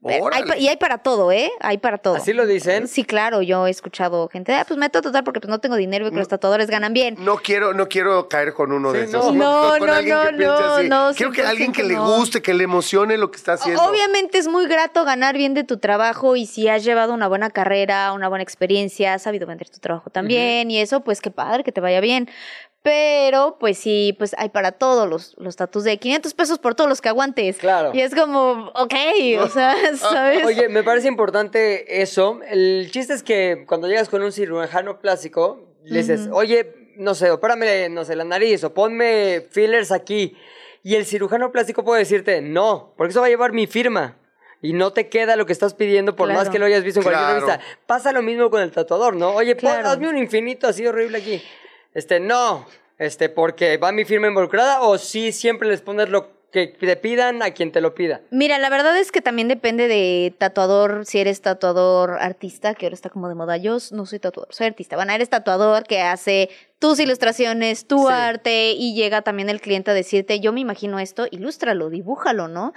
Hay y hay para todo, ¿eh? Hay para todo. ¿Así lo dicen? Sí, claro, yo he escuchado gente, ah, pues me meto tatuar porque pues no tengo dinero y que los tatuadores ganan bien. No quiero, no quiero caer con uno de esos. no. No, no, no, no, así. no, Quiero que alguien que le 100% no. guste, que le emocione lo que está haciendo. Obviamente es muy grato ganar bien de tu trabajo y si has llevado una buena carrera, una buena experiencia, has sabido vender tu trabajo también y eso, pues qué padre, que te vaya bien. Pero, pues sí, pues hay para todos los, los tatus de 500 pesos por todos los que aguantes. Claro. Y es como, ok, o sea, [laughs] ¿sabes? Oye, me parece importante eso. El chiste es que cuando llegas con un cirujano plástico, le dices, oye, no sé, opérame, no sé, la nariz o ponme fillers aquí. Y el cirujano plástico puede decirte, no, porque eso va a llevar mi firma. Y no te queda lo que estás pidiendo por Claro. más que lo hayas visto en cualquier Claro. revista. Pasa lo mismo con el tatuador, ¿no? Oye, pon- Claro. hazme un infinito así horrible aquí. Este, no, este, porque va mi firma involucrada o sí siempre les pones lo que te pidan a quien te lo pida. Mira, la verdad es que también depende de tatuador, si eres tatuador artista, que ahora está como de moda. Yo no soy tatuador, soy artista. Bueno, eres tatuador que hace tus ilustraciones, tu Sí. arte, y llega también el cliente a decirte, yo me imagino esto, ilústralo, dibújalo, ¿no?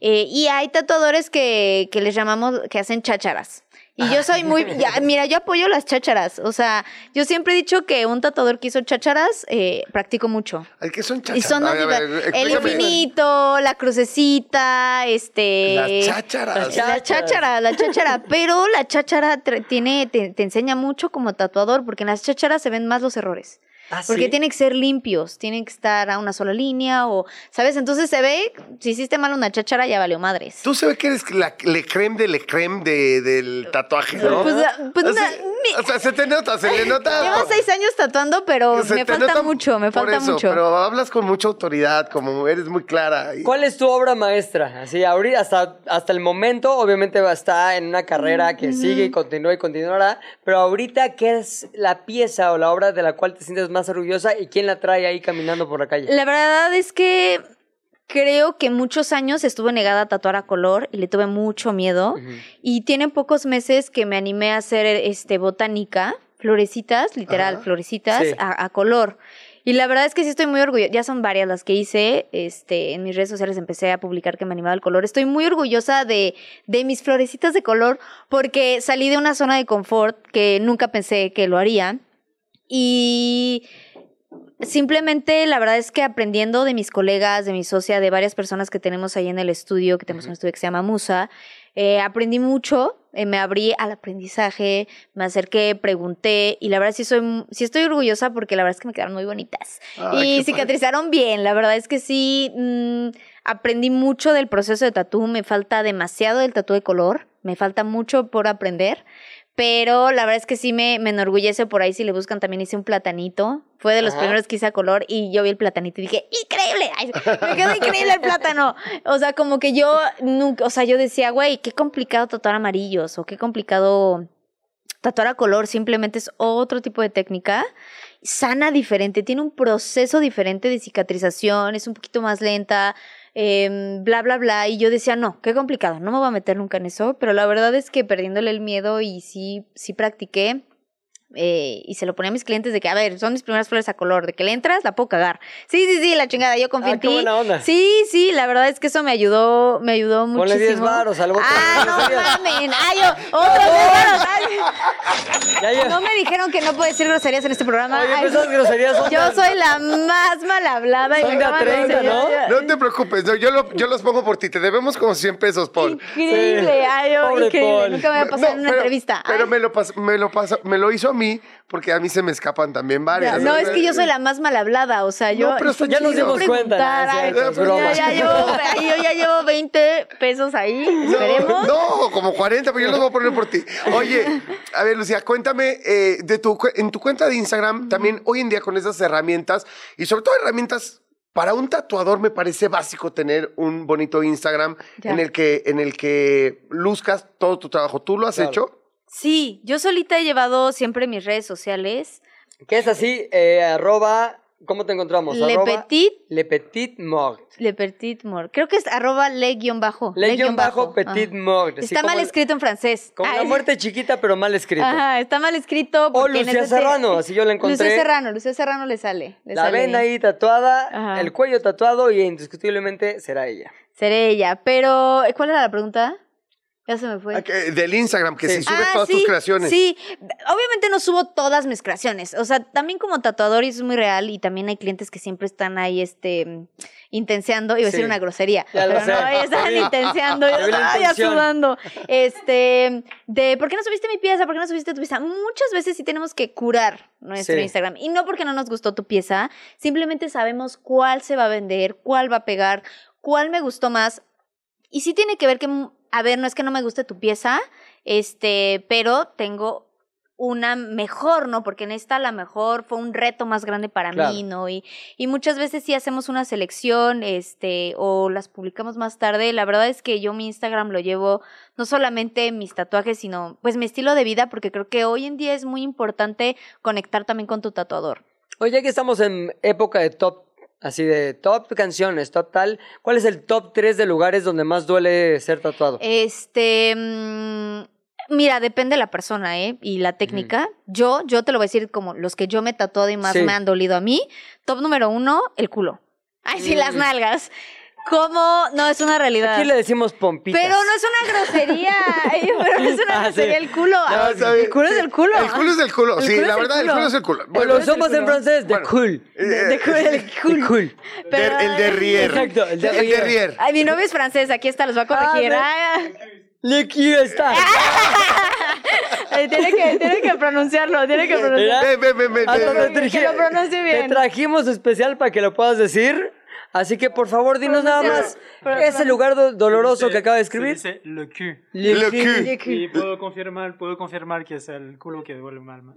Eh, y hay tatuadores que, que les llamamos, que hacen chácharas. Y yo soy muy, [laughs] ya, mira, yo apoyo las chácharas. O sea, yo siempre he dicho que un tatuador que hizo chácharas, eh, practico mucho. Ay, ¿Qué son Y chachas? son ver, el infinito, la crucecita, este... Las chácharas. La cháchara, la cháchara. [laughs] Pero la cháchara tiene, te, te enseña mucho como tatuador, porque en las chácharas se ven más los errores. ¿Ah, Porque tienen que ser limpios, tienen que estar a una sola línea o, ¿sabes? Entonces se ve, si hiciste mal una cháchara, ya valió madres. Tú se ve que eres la le creme de le creme de, del tatuaje, ¿no? Pues, ah, pues, Así- na- mi- o sea, se te nota, se le nota. [laughs] Llevo seis años tatuando, pero Se me falta mucho, me por falta eso, mucho. Pero hablas con mucha autoridad, como eres muy clara. y- ¿Cuál es tu obra maestra? Así, ahorita, hasta, hasta el momento, obviamente va a estar en una carrera que sigue y continúa y continuará, pero ahorita, ¿qué es la pieza o la obra de la cual te sientes más orgullosa y quién la trae ahí caminando por la calle? La verdad es que creo que muchos años estuve negada a tatuar a color y le tuve mucho miedo. Y tiene pocos meses que me animé a hacer este botánica, florecitas, literal, florecitas Sí. a, a color. Y la verdad es que sí estoy muy orgullosa. Ya son varias las que hice. Este, en mis redes sociales empecé a publicar que me animaba el color. Estoy muy orgullosa de, de mis florecitas de color porque salí de una zona de confort que nunca pensé que lo haría. Y simplemente la verdad es que aprendiendo de mis colegas, de mi socia, de varias personas que tenemos ahí en el estudio, que tenemos un estudio que se llama Musa, eh, aprendí mucho, eh, me abrí al aprendizaje, me acerqué, pregunté y la verdad sí soy, sí estoy orgullosa porque la verdad es que me quedaron muy bonitas Ay, y cicatrizaron bien. La verdad es que sí mm, aprendí mucho del proceso de tatú, me falta demasiado del tatú de color, me falta mucho por aprender. Pero la verdad es que sí me, me enorgullece por ahí. Si le buscan, también hice un platanito. Fue de los Ajá. primeros que hice a color y yo vi el platanito y dije, ¡increíble! Ay, me quedó increíble el plátano. O sea, como que yo nunca, o sea, yo decía, güey, qué complicado tatuar amarillos o qué complicado tatuar a color. Simplemente es otro tipo de técnica. Sana diferente, tiene un proceso diferente de cicatrización, es un poquito más lenta. Em, bla, bla, bla. Y yo decía, no, qué complicado, no me voy a meter nunca en eso. Pero la verdad es que perdiéndole el miedo y sí, sí practiqué. Eh, y se lo ponía a mis clientes de que, a ver, son mis primeras flores a color, de que le entras, la puedo cagar. Sí, sí, sí, la chingada, yo confío Ah, en ti. buena onda. Sí, sí, la verdad es que eso me ayudó, me ayudó muchísimo. Ponle 10 varos al bote. Ah, [laughs] no mamen. Ay, [laughs] yo, otros 10 varos. Ay. Ya, ya. [laughs] No me dijeron que no puedo decir groserías en este programa. Oye, Ay, esas groserías son Yo soy la más mal hablada. y Son de a acaban 30, enseñar. No te preocupes, no, yo, lo- yo los pongo por ti. Te debemos como 100 pesos, Paul. Increíble, ay, yo, Pobre increíble. Paul. Nunca me había pasado en una pero, entrevista. Pero Ay. me lo, pas- me, lo pasó- me lo hizo a mí porque a mí se me escapan también varias. No, es que yo soy la más mal hablada, o sea, yo... No, pero está Ya nos dimos cuenta, ¿no? broma. ya, ya llevo, yo ya llevo 20 pesos ahí, esperemos. No, como 40, pero yo los voy a poner por ti. Oye, a ver, Lucía, cuéntame, eh, de tu, en tu cuenta de Instagram, también hoy en día con esas herramientas, y sobre todo herramientas, para un tatuador me parece básico tener un bonito Instagram Ya. en el, que, en el que luzcas todo tu trabajo. ¿Tú lo has Claro. hecho? Sí, yo solita he llevado siempre mis redes sociales. Que es así, eh, arroba, ¿cómo te encontramos? Le Arroba Petit, Le Petit Mort. Le Petit Mort. Creo que es arroba le guion bajo. Le guion bajo Ajá. Petit Mort. así Está mal escrito en francés. Como Ay, la muerte chiquita, pero mal escrito. Ajá, está mal escrito. O Lucía Serrano, [laughs] así yo la encontré. Lucía Serrano, Lucía Serrano le sale. le La sale ven ahí tatuada, Ajá. el cuello tatuado y indiscutiblemente será ella. Seré ella. Pero, ¿cuál era la pregunta? Ya se me fue. Ah, Del Instagram, que Sí. si subes Ah, todas sí, tus creaciones. Sí, obviamente no subo todas mis creaciones. O sea, también como tatuador es muy real y también hay clientes que siempre están ahí, este, intenseando, iba a Sí. decir una grosería, Ya lo pero sé. no, Sí. intenseando, yo estaba ya sudando. Este, de, ¿por qué no subiste mi pieza? ¿Por qué no subiste tu pieza? Muchas veces sí tenemos que curar nuestro Sí. Instagram. Y no porque no nos gustó tu pieza, simplemente sabemos cuál se va a vender, cuál va a pegar, cuál me gustó más. Y sí tiene que ver que, a ver, no es que no me guste tu pieza, este, pero tengo una mejor, ¿no? Porque en esta a la mejor fue un reto más grande para Claro. mí, ¿no? Y, y muchas veces sí hacemos una selección, este, o las publicamos más tarde. La verdad es que yo mi Instagram lo llevo no solamente mis tatuajes, sino pues mi estilo de vida, porque creo que hoy en día es muy importante conectar también con tu tatuador. Oye, que estamos en época de top, así de top canciones, top tal, ¿cuál es el top 3 de lugares donde más duele ser tatuado? Este, mm, mira, depende de la persona, ¿eh? Y la técnica. Yo, yo te lo voy a decir como los que yo me he tatuado y más Sí. me han dolido a mí. Top número uno, el culo. Ay, sí, las Mm. nalgas. ¿Cómo? No, es una realidad. Aquí le decimos pompitas. Pero no es una grosería. [laughs] Ay, pero no es una Ah, sí. grosería el culo. No, bien. el culo es el culo. El culo es el culo. Sí, la verdad, el culo. es el culo. Bueno, lo usamos en francés, de Bueno. cool. De- de culo, el. Cool. El derrier. Exacto, el El derrier. derrier. Ay, mi novio es francés, aquí está, los va a corregir. Ah, Le quiero estar. [laughs] tiene, que, tiene que pronunciarlo, tiene que pronunciarlo. Ven, ven, ven, ven, Hasta ven, te ven. Que traje- lo pronuncie Te bien. trajimos especial para que lo puedas decir. Así que por favor, dinos nada más Pero- ese lugar do- doloroso que acaba de escribir. Se dice le cul. Le Le cul. cul. Y puedo confirmar, puedo confirmar que es el culo que duele mal. ¿no?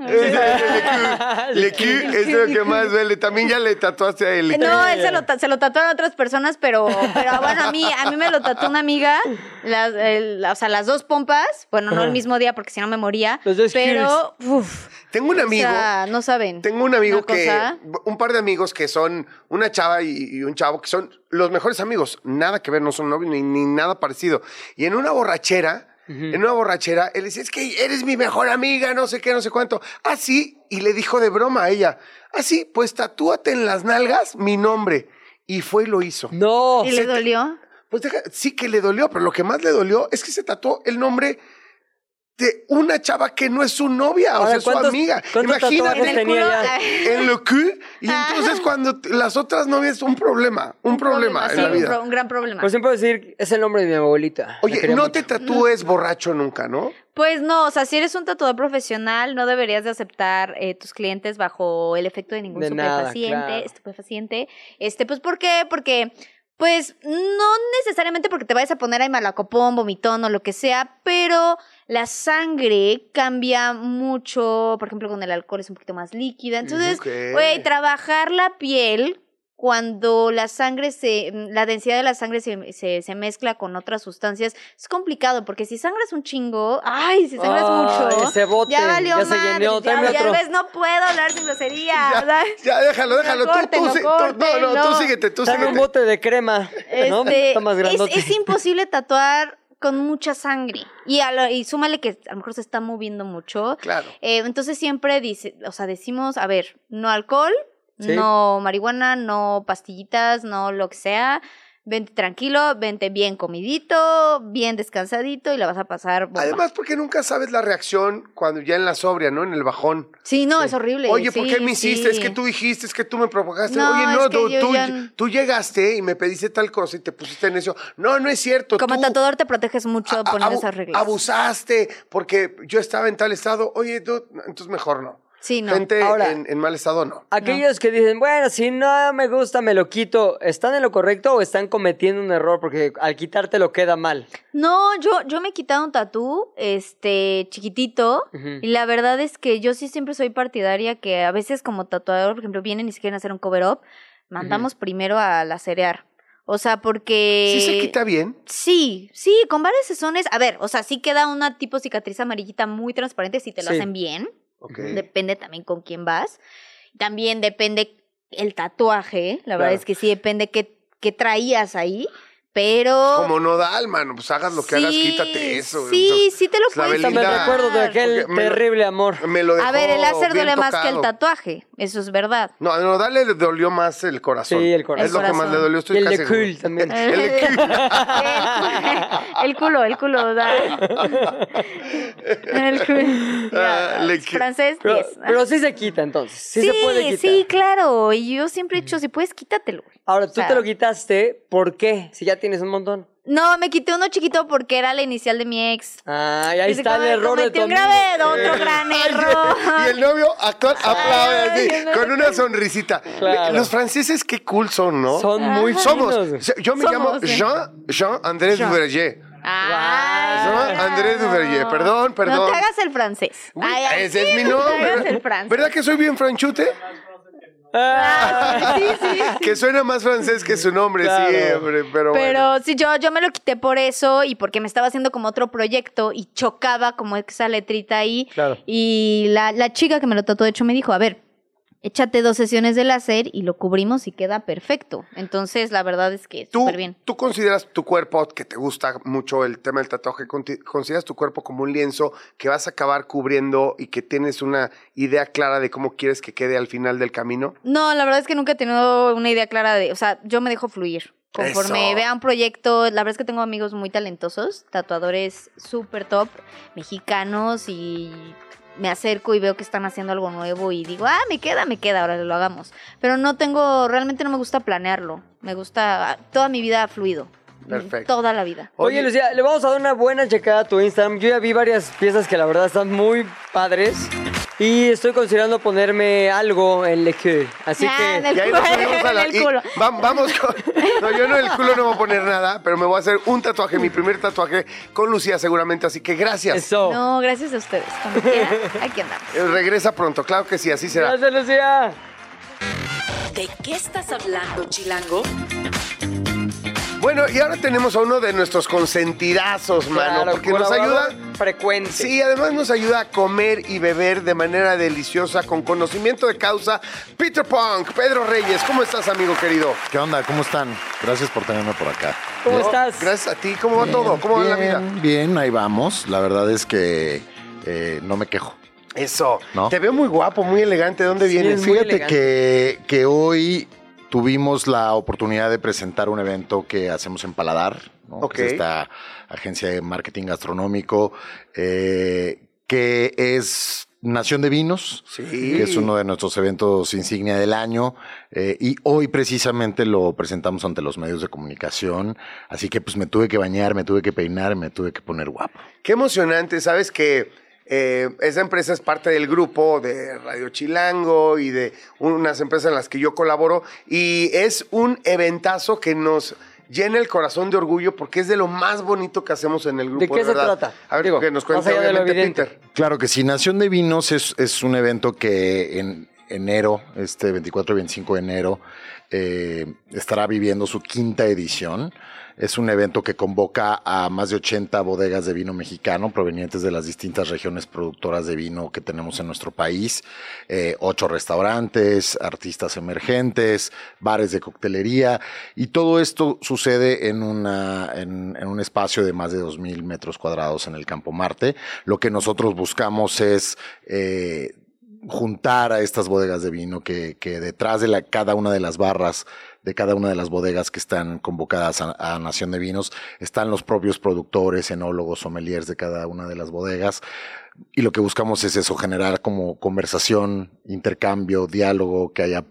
Le Q es lo que más duele. También ya le tatuaste a él. No, él se lo, ta- se lo tatuaron otras personas, pero, pero bueno, a mí, a mí me lo tatuó una amiga, las, el- o sea, las dos pompas, bueno, no el mismo día porque si no me moría, Los dos pero, uf, Tengo un o amigo. sea, no saben. Tengo un amigo que. cosa. Un par de amigos que son una chava y, y un chavo que son los mejores amigos. Nada que ver, no son novios ni, ni nada parecido. Y en una borrachera. En una borrachera, él dice, es que eres mi mejor amiga, no sé qué, no sé cuánto. Así, y le dijo de broma a ella, así, pues tatúate en las nalgas mi nombre. Y fue y lo hizo. No. ¿Y le dolió? Pues deja- sí que le dolió, pero lo que más le dolió es que se tatuó el nombre de una chava que no es su novia, o sea, es su ¿cuántos- amiga. tatuajes En el tenía culo. ya? ay, [laughs] En lo que. Y entonces cuando las otras novias, un problema, un, problema, en la un, vida. pro- un gran problema. Pues siempre decir, es el nombre de mi abuelita. Oye, no mucho. te tatúes borracho nunca, ¿no? Pues no, o sea, si eres un tatuador profesional, no deberías de aceptar eh, tus clientes bajo el efecto de ningún De nada, claro. estupefaciente. Este, pues, ¿por qué? Porque, pues, no necesariamente porque te vayas a poner ahí malacopón, vomitón o lo que sea, pero la sangre cambia mucho, por ejemplo, con el alcohol es un poquito más líquida. Entonces, Ok. güey, trabajar la piel cuando la sangre se, la densidad de la sangre se, se, se mezcla con otras sustancias, es complicado, porque si sangras un chingo, ay, si sangras Ay, mucho, ese bote, ya valió ya se llenó, ya, ya otro. ves, no puedo hablar sin grosería, [laughs] Ya, ¿verdad? ya, déjalo, déjalo. Tú, tú, córtenlo, sí- tú- no, no, tú córtenlo. síguete, tú Dame un síguete. bote de crema. ¿no? Este, Está más es, grandote. es imposible [laughs] tatuar con mucha sangre. Y, a lo- y súmale que a lo mejor se está moviendo mucho. Claro. Eh, entonces siempre dice, o sea, decimos, a ver, no alcohol, Sí. no marihuana, no pastillitas, no lo que sea. Vente tranquilo, vente bien comidito, bien descansadito y la vas a pasar bomba. Además, porque nunca sabes la reacción cuando ya en la sobria, ¿no? En el bajón. sí, no, es horrible. Oye, ¿por qué me hiciste? Es que tú dijiste, es que tú me provocaste. No, Oye, no, tú, yo tú, ya- tú llegaste y me pediste tal cosa y te pusiste en eso. No, no es cierto. Como tú tatuador te proteges mucho a- esas reglas. Abusaste porque yo estaba en tal estado. Oye, tú, entonces mejor no. Sí, no. Gente Ahora- en, en mal estado, no. Aquellos que dicen, bueno, si no me gusta, me lo quito, ¿están en lo correcto o están cometiendo un error? Porque al quitártelo queda mal. No, yo, yo me he quitado un tatú, este, chiquitito, y la verdad es que yo sí siempre soy partidaria que a veces como tatuador, por ejemplo, vienen y se quieren hacer un cover-up, mandamos primero a lacerear. O sea, porque... Sí se quita bien. Sí, sí, con varias sesiones. A ver, o sea, sí queda una tipo cicatriz amarillita muy transparente si te lo Sí. hacen bien. Depende también con quién vas. También depende el tatuaje. La verdad es que sí depende qué, qué traías ahí. Pero. Como nodal, mano. Pues hagas lo que hagas, quítate eso. Sí, sí te lo La puedes Me recuerdo de aquel Porque me lo- terrible amor. Me lo dejó A ver, el láser duele más que el tatuaje. Eso es verdad. No, a Nodal le dolió más el corazón. Sí, el corazón. Es lo que El más le dolió. Estoy Y el casi de seguro. Cool también. [laughs] El, [laughs] el Cool. el culo, el culo. da. [laughs] El culo. Ah, Ya, francés, Pero, 10. pero sí se quita entonces. Sí, se puede quitar. sí, claro. Y yo siempre he dicho, si puedes, quítatelo. Ahora, O tú sea, te lo quitaste, ¿por qué? Si ya tienes un montón. No, me quité uno chiquito porque era la inicial de mi ex. Ay, ahí está el error de tu un grave, otro gran Ay, error. Y el novio aplaude así, no. con una sonrisita. Claro. Los franceses qué cool son, ¿no? Son muy Somos. Yo me Somos, llamo sí. Jean, Jean André Jean. Duverger. Ay, Jean André Duverger. Perdón, No perdón. te hagas el francés. Uy, Ay, ay, ese sí, es mi no te hagas nombre. el francés. ¿Verdad que soy bien franchute? Ah, Sí, sí. Que suena más francés que su nombre Claro. siempre, pero, bueno. Pero sí, yo, yo me lo quité por eso y porque me estaba haciendo como otro proyecto y chocaba como esa letrita ahí. Claro. Y la, la chica que me lo trató, de hecho, me dijo, a ver, échate dos sesiones de láser y lo cubrimos y queda perfecto. Entonces, la verdad es que ¿Tú, súper bien. tú consideras tu cuerpo, que te gusta mucho el tema del tatuaje, consideras tu cuerpo como un lienzo que vas a acabar cubriendo y que tienes una idea clara de cómo quieres que quede al final del camino? No, la verdad es que nunca he tenido una idea clara de, o sea, yo me dejo fluir. Conforme Eso. vea un proyecto, la verdad es que tengo amigos muy talentosos, tatuadores súper top, mexicanos y me acerco y veo que están haciendo algo nuevo y digo, ah, me queda, me queda, ahora lo hagamos. Pero no tengo, realmente no me gusta planearlo, me gusta, toda mi vida ha fluido. Perfecto. Toda la vida. Oye, Lucía, le vamos a dar una buena checada a tu Instagram. Yo ya vi varias piezas que la verdad están muy padres. Y estoy considerando ponerme algo en Le Coeur. Así Ah, en que. el Y ahí nos subimos a la- En el y culo. va- vamos con. No, yo no en el culo no voy a poner nada, pero me voy a hacer un tatuaje, mi primer tatuaje con Lucía seguramente, así que gracias. Eso. No, gracias a ustedes. Cuando quieran, aquí andamos. Eh, Regresa pronto, claro que sí, así será. Gracias, Lucía. ¿De qué estás hablando, Chilango? Bueno, y ahora tenemos a uno de nuestros consentidazos, mano, Claro, porque nos ayuda. Frecuente. Sí, además nos ayuda a comer y beber de manera deliciosa, con conocimiento de causa. Peter Punk, Pedro Reyes, ¿cómo estás, amigo querido? ¿Qué onda? ¿Cómo están? Gracias por tenerme por acá. ¿Cómo No, estás? Gracias a ti, ¿cómo va todo? ¿Cómo va la vida? Bien, ahí vamos. La verdad es que eh, no me quejo. Eso, ¿No? te veo muy guapo, muy elegante. ¿De dónde Sí, vienes? Fíjate que, que hoy tuvimos la oportunidad de presentar un evento que hacemos en Paladar. Que es esta agencia de marketing gastronómico eh, que es Nación de Vinos, Sí. que es uno de nuestros eventos insignia del año. eh, y hoy precisamente lo presentamos ante los medios de comunicación. Así que pues me tuve que bañar, me tuve que peinar, me tuve que poner guapo. Qué emocionante, sabes que eh, esa empresa es parte del grupo de Radio Chilango y de unas empresas en las que yo colaboro y es un eventazo que nos llena el corazón de orgullo porque es de lo más bonito que hacemos en el grupo. ¿De qué se verdad. trata? A ver, Digo, que nos cuente obviamente. Peter. Claro que sí, Nación de Vinos es, es un evento que en, enero, este 24 y 25 de enero, eh, estará viviendo su quinta edición. Es un evento que convoca a más de 80 bodegas de vino mexicano provenientes de las distintas regiones productoras de vino que tenemos en nuestro país, eh, ocho restaurantes, artistas emergentes, bares de coctelería y todo esto sucede en, una, en, un espacio de más de 2.000 metros cuadrados en el Campo Marte. Lo que nosotros buscamos es... Eh, juntar a estas bodegas de vino que, que detrás de la, cada una de las barras de cada una de las bodegas que están convocadas a, a, Nación de Vinos están los propios productores, enólogos, sommeliers de cada una de las bodegas. Y lo que buscamos es eso, generar como conversación, intercambio, diálogo, que haya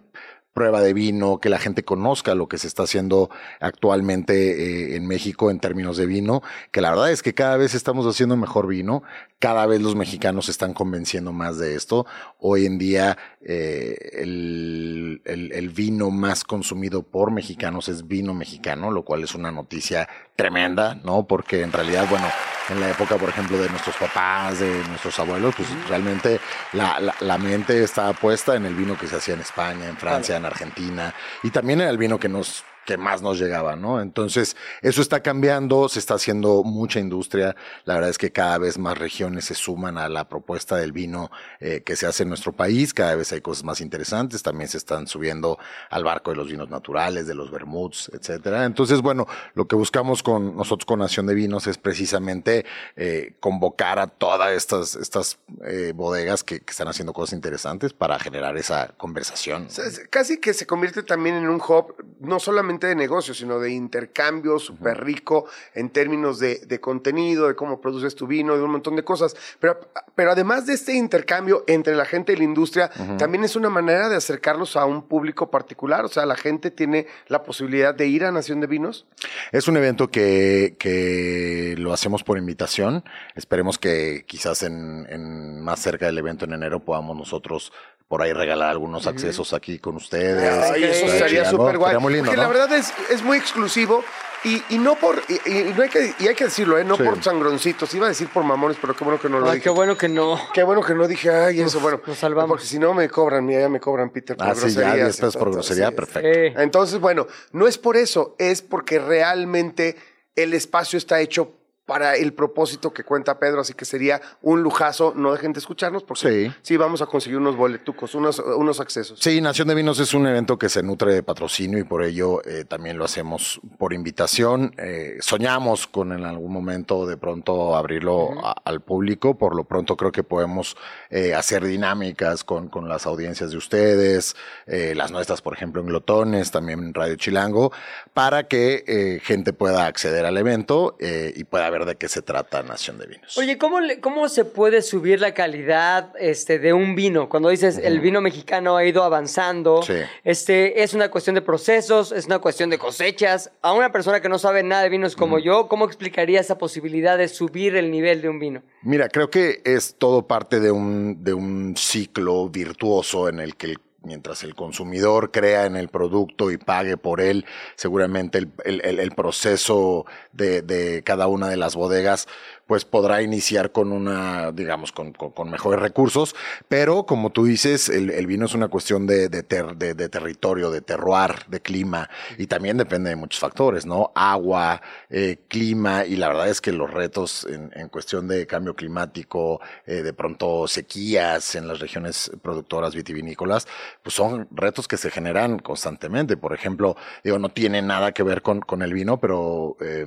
prueba de vino, que la gente conozca lo que se está haciendo actualmente eh, en México en términos de vino, que la verdad es que cada vez estamos haciendo mejor vino, cada vez los mexicanos se están convenciendo más de esto. Hoy en día eh, el, el, el, vino más consumido por mexicanos es vino mexicano, lo cual es una noticia tremenda, ¿no? Porque en realidad, bueno, en la época, por ejemplo, de nuestros papás, de nuestros abuelos, pues realmente la, la, la mente estaba puesta en el vino que se hacía en España, en Francia, en Argentina, y también el vino que nos que más nos llegaba, ¿no? Entonces, eso está cambiando, se está haciendo mucha industria. La verdad es que cada vez más regiones se suman a la propuesta del vino eh, que se hace en nuestro país. Cada vez hay cosas más interesantes. También se están subiendo al barco de los vinos naturales, de los vermuts, etcétera. Entonces, bueno, lo que buscamos con nosotros con Nación de Vinos es precisamente eh, convocar a todas estas, estas eh, bodegas que, están haciendo cosas interesantes para generar esa conversación. Casi que se convierte también en un hub, no solamente de negocio, sino de intercambio súper rico en términos de, de, contenido, de cómo produces tu vino, de un montón de cosas. Pero, pero además de este intercambio entre la gente y la industria, uh -huh. también es una manera de acercarlos a un público particular. O sea, la gente tiene la posibilidad de ir a Nación de Vinos. Es un evento que, que lo hacemos por invitación. Esperemos que quizás en, en más cerca del evento en enero podamos nosotros por ahí regalar algunos accesos aquí con ustedes. Ay, eso estaría súper guay. Muy lindo, Porque ¿no? la verdad es, es muy exclusivo. Y, y, no por, y, y, no hay que, y hay que decirlo, ¿eh? no sí. por sangroncitos, iba a decir por mamones, pero qué bueno que no lo ay, dije. Qué bueno que no. Qué bueno que no dije, ay, eso, Uf, bueno. Nos salvamos. Porque si no me cobran, mira, ya me cobran, Peter, por ah, groserías. Sí, ya, estás por grosería, perfecto. Entonces, bueno, no es por eso, es porque realmente el espacio está hecho para el propósito que cuenta Pedro, así que sería un lujazo. No dejen de escucharnos porque sí, sí vamos a conseguir unos boletucos, unos, unos accesos. Sí, Nación de Vinos es un evento que se nutre de patrocinio y por ello eh, también lo hacemos por invitación. Eh, soñamos con en algún momento de pronto abrirlo uh -huh. a, al público. Por lo pronto creo que podemos eh, hacer dinámicas con, con, las audiencias de ustedes, las nuestras, por ejemplo, en Glotones, también en Radio Chilango, para que gente pueda acceder al evento y pueda ver de qué se trata Nación de Vinos. Oye, ¿cómo, le, cómo se puede subir la calidad este, de un vino? Cuando dices uh -huh. el vino mexicano ha ido avanzando, sí. este, es una cuestión de procesos, es una cuestión de cosechas. A una persona que no sabe nada de vinos como uh -huh. yo, ¿cómo explicaría esa posibilidad de subir el nivel de un vino? Mira, creo que es todo parte de un, de un ciclo virtuoso en el que el mientras el consumidor crea en el producto y pague por él, seguramente el, el, proceso de, de, cada una de las bodegas pues podrá iniciar con una, digamos, con, mejores recursos, pero como tú dices, el, vino es una cuestión de, de, ter, de, de, territorio, de terroir, de clima, y también depende de muchos factores, ¿no? Agua, eh, clima, y la verdad es que los retos en, cuestión de cambio climático, eh, de pronto sequías en las regiones productoras vitivinícolas, pues son retos que se generan constantemente. Por ejemplo, digo, no tiene nada que ver con, con el vino, pero eh,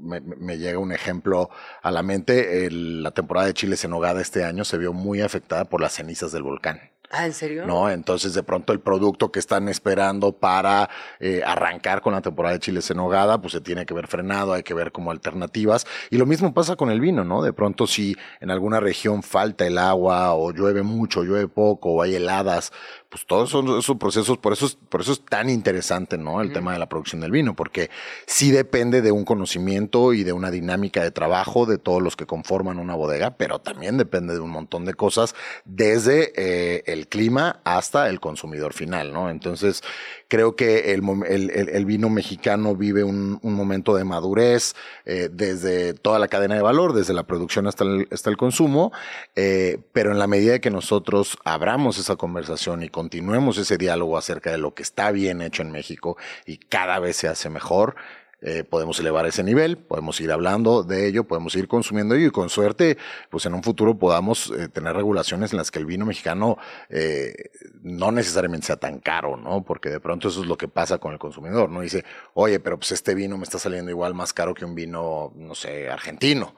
me, me llega un ejemplo a la la el, la temporada de chiles en nogada este año se vio muy afectada por las cenizas del volcán. Ah, ¿en serio? No, entonces de pronto el producto que están esperando para eh, arrancar con la temporada de chiles en nogada, pues se tiene que ver frenado, hay que ver como alternativas. Y lo mismo pasa con el vino, ¿no? De pronto si en alguna región falta el agua o llueve mucho, llueve poco o hay heladas, pues todos son esos procesos, por eso es, por eso es tan interesante, ¿no? El tema de la producción del vino, porque sí depende de un conocimiento y de una dinámica de trabajo de todos los que conforman una bodega, pero también depende de un montón de cosas, desde eh, el el clima hasta el consumidor final, ¿no? Entonces, creo que el, vino mexicano vive un, momento de madurez eh, desde toda la cadena de valor, desde la producción hasta el, consumo, eh, pero en la medida que nosotros abramos esa conversación y continuemos ese diálogo acerca de lo que está bien hecho en México y cada vez se hace mejor, eh, podemos elevar ese nivel, podemos ir hablando de ello, podemos ir consumiendo ello y con suerte, pues en un futuro podamos eh, tener regulaciones en las que el vino mexicano eh, no necesariamente sea tan caro, ¿no? Porque de pronto eso es lo que pasa con el consumidor, ¿no? Dice, oye, pero pues este vino me está saliendo igual más caro que un vino, no sé, argentino.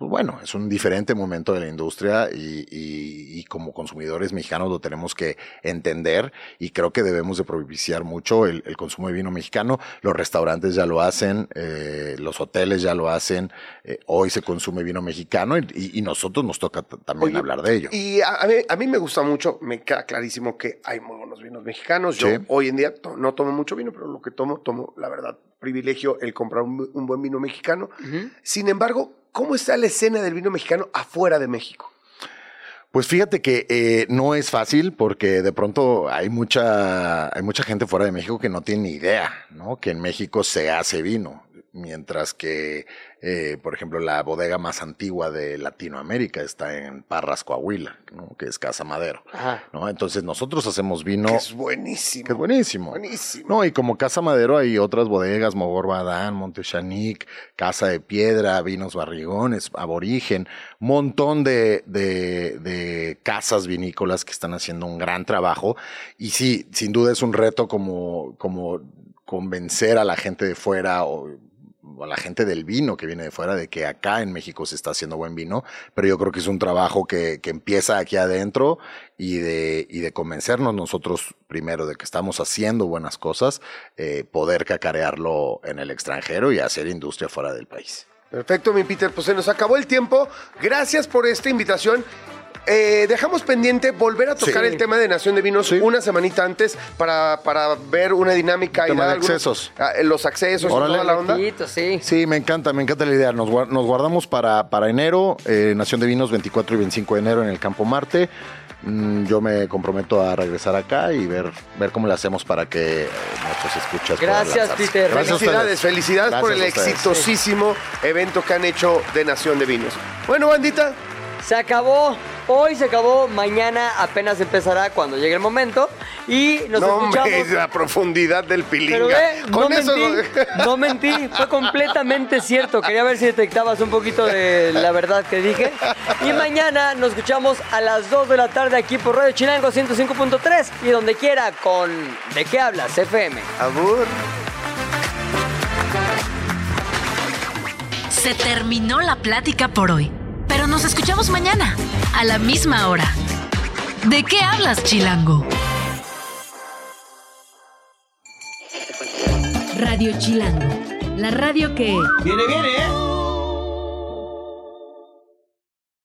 Pues bueno, es un diferente momento de la industria y, y- y como consumidores mexicanos lo tenemos que entender y creo que debemos de propiciar mucho el, el consumo de vino mexicano. Los restaurantes ya lo hacen, eh, los hoteles ya lo hacen, eh, hoy se consume vino mexicano y, y- y nosotros nos toca también Oye, hablar de ello. Y a, a mí, a mí me gusta mucho, me queda clarísimo que hay muy buenos vinos mexicanos. Yo Sí. hoy en día to- no tomo mucho vino, pero lo que tomo, tomo, la verdad, privilegio el comprar un, un buen vino mexicano. Sin embargo, ¿cómo está la escena del vino mexicano afuera de México? Pues fíjate que eh, no es fácil porque de pronto hay mucha, hay mucha gente fuera de México que no tiene ni idea, ¿no? Que en México se hace vino, mientras que, eh, por ejemplo, la bodega más antigua de Latinoamérica está en Parras, Coahuila, ¿no? Que es Casa Madero, Ajá. ¿no? Entonces nosotros hacemos vino Que es buenísimo. que es buenísimo. Buenísimo. No, y como Casa Madero hay otras bodegas, Mogor Badán, Montechanic, Casa de Piedra, Vinos Barrigones, Aborigen, montón de, de, de casas vinícolas que están haciendo un gran trabajo. Y sí, sin duda es un reto como, como convencer a la gente de fuera o a la gente del vino que viene de fuera de que acá en México se está haciendo buen vino, pero yo creo que es un trabajo que, que empieza aquí adentro y de, y de convencernos nosotros primero de que estamos haciendo buenas cosas, eh, poder cacarearlo en el extranjero y hacer industria fuera del país. Perfecto, mi Peter. Pues se nos acabó el tiempo. Gracias por esta invitación. Eh, dejamos pendiente volver a tocar Sí. el tema de Nación de Vinos Sí. una semanita antes para, para ver una dinámica y Tema dar de algunos- accesos. ah, eh, los accesos y Órale. toda la onda. Poquito, sí. Sí, me encanta, me encanta la idea. Nos, nos guardamos para, para enero, eh, Nación de Vinos 24 y 25 de enero en el Campo Marte. Mm, yo me comprometo a regresar acá y ver, ver cómo le hacemos para que nuestros escuchas Gracias. Peter. Gracias Felicidades, felicidades por el exitosísimo evento que han hecho de Nación de Vinos. Bueno, bandita, Se acabó. Hoy se acabó. Mañana apenas empezará cuando llegue el momento. Y nos no escuchamos. hombre, la profundidad del pilinga. Pero ve, no eso mentí, no mentí, fue completamente cierto. Quería ver si detectabas un poquito de la verdad que dije. Y mañana nos escuchamos a las 2 de la tarde aquí por Radio Chilango 105.3 y donde quiera con ¿De qué hablas? FM. Abur. Se terminó la plática por hoy, pero nos escuchamos mañana, a la misma hora. ¿De qué hablas, Chilango? Radio Chilango, la radio que... Viene, viene, ¿eh?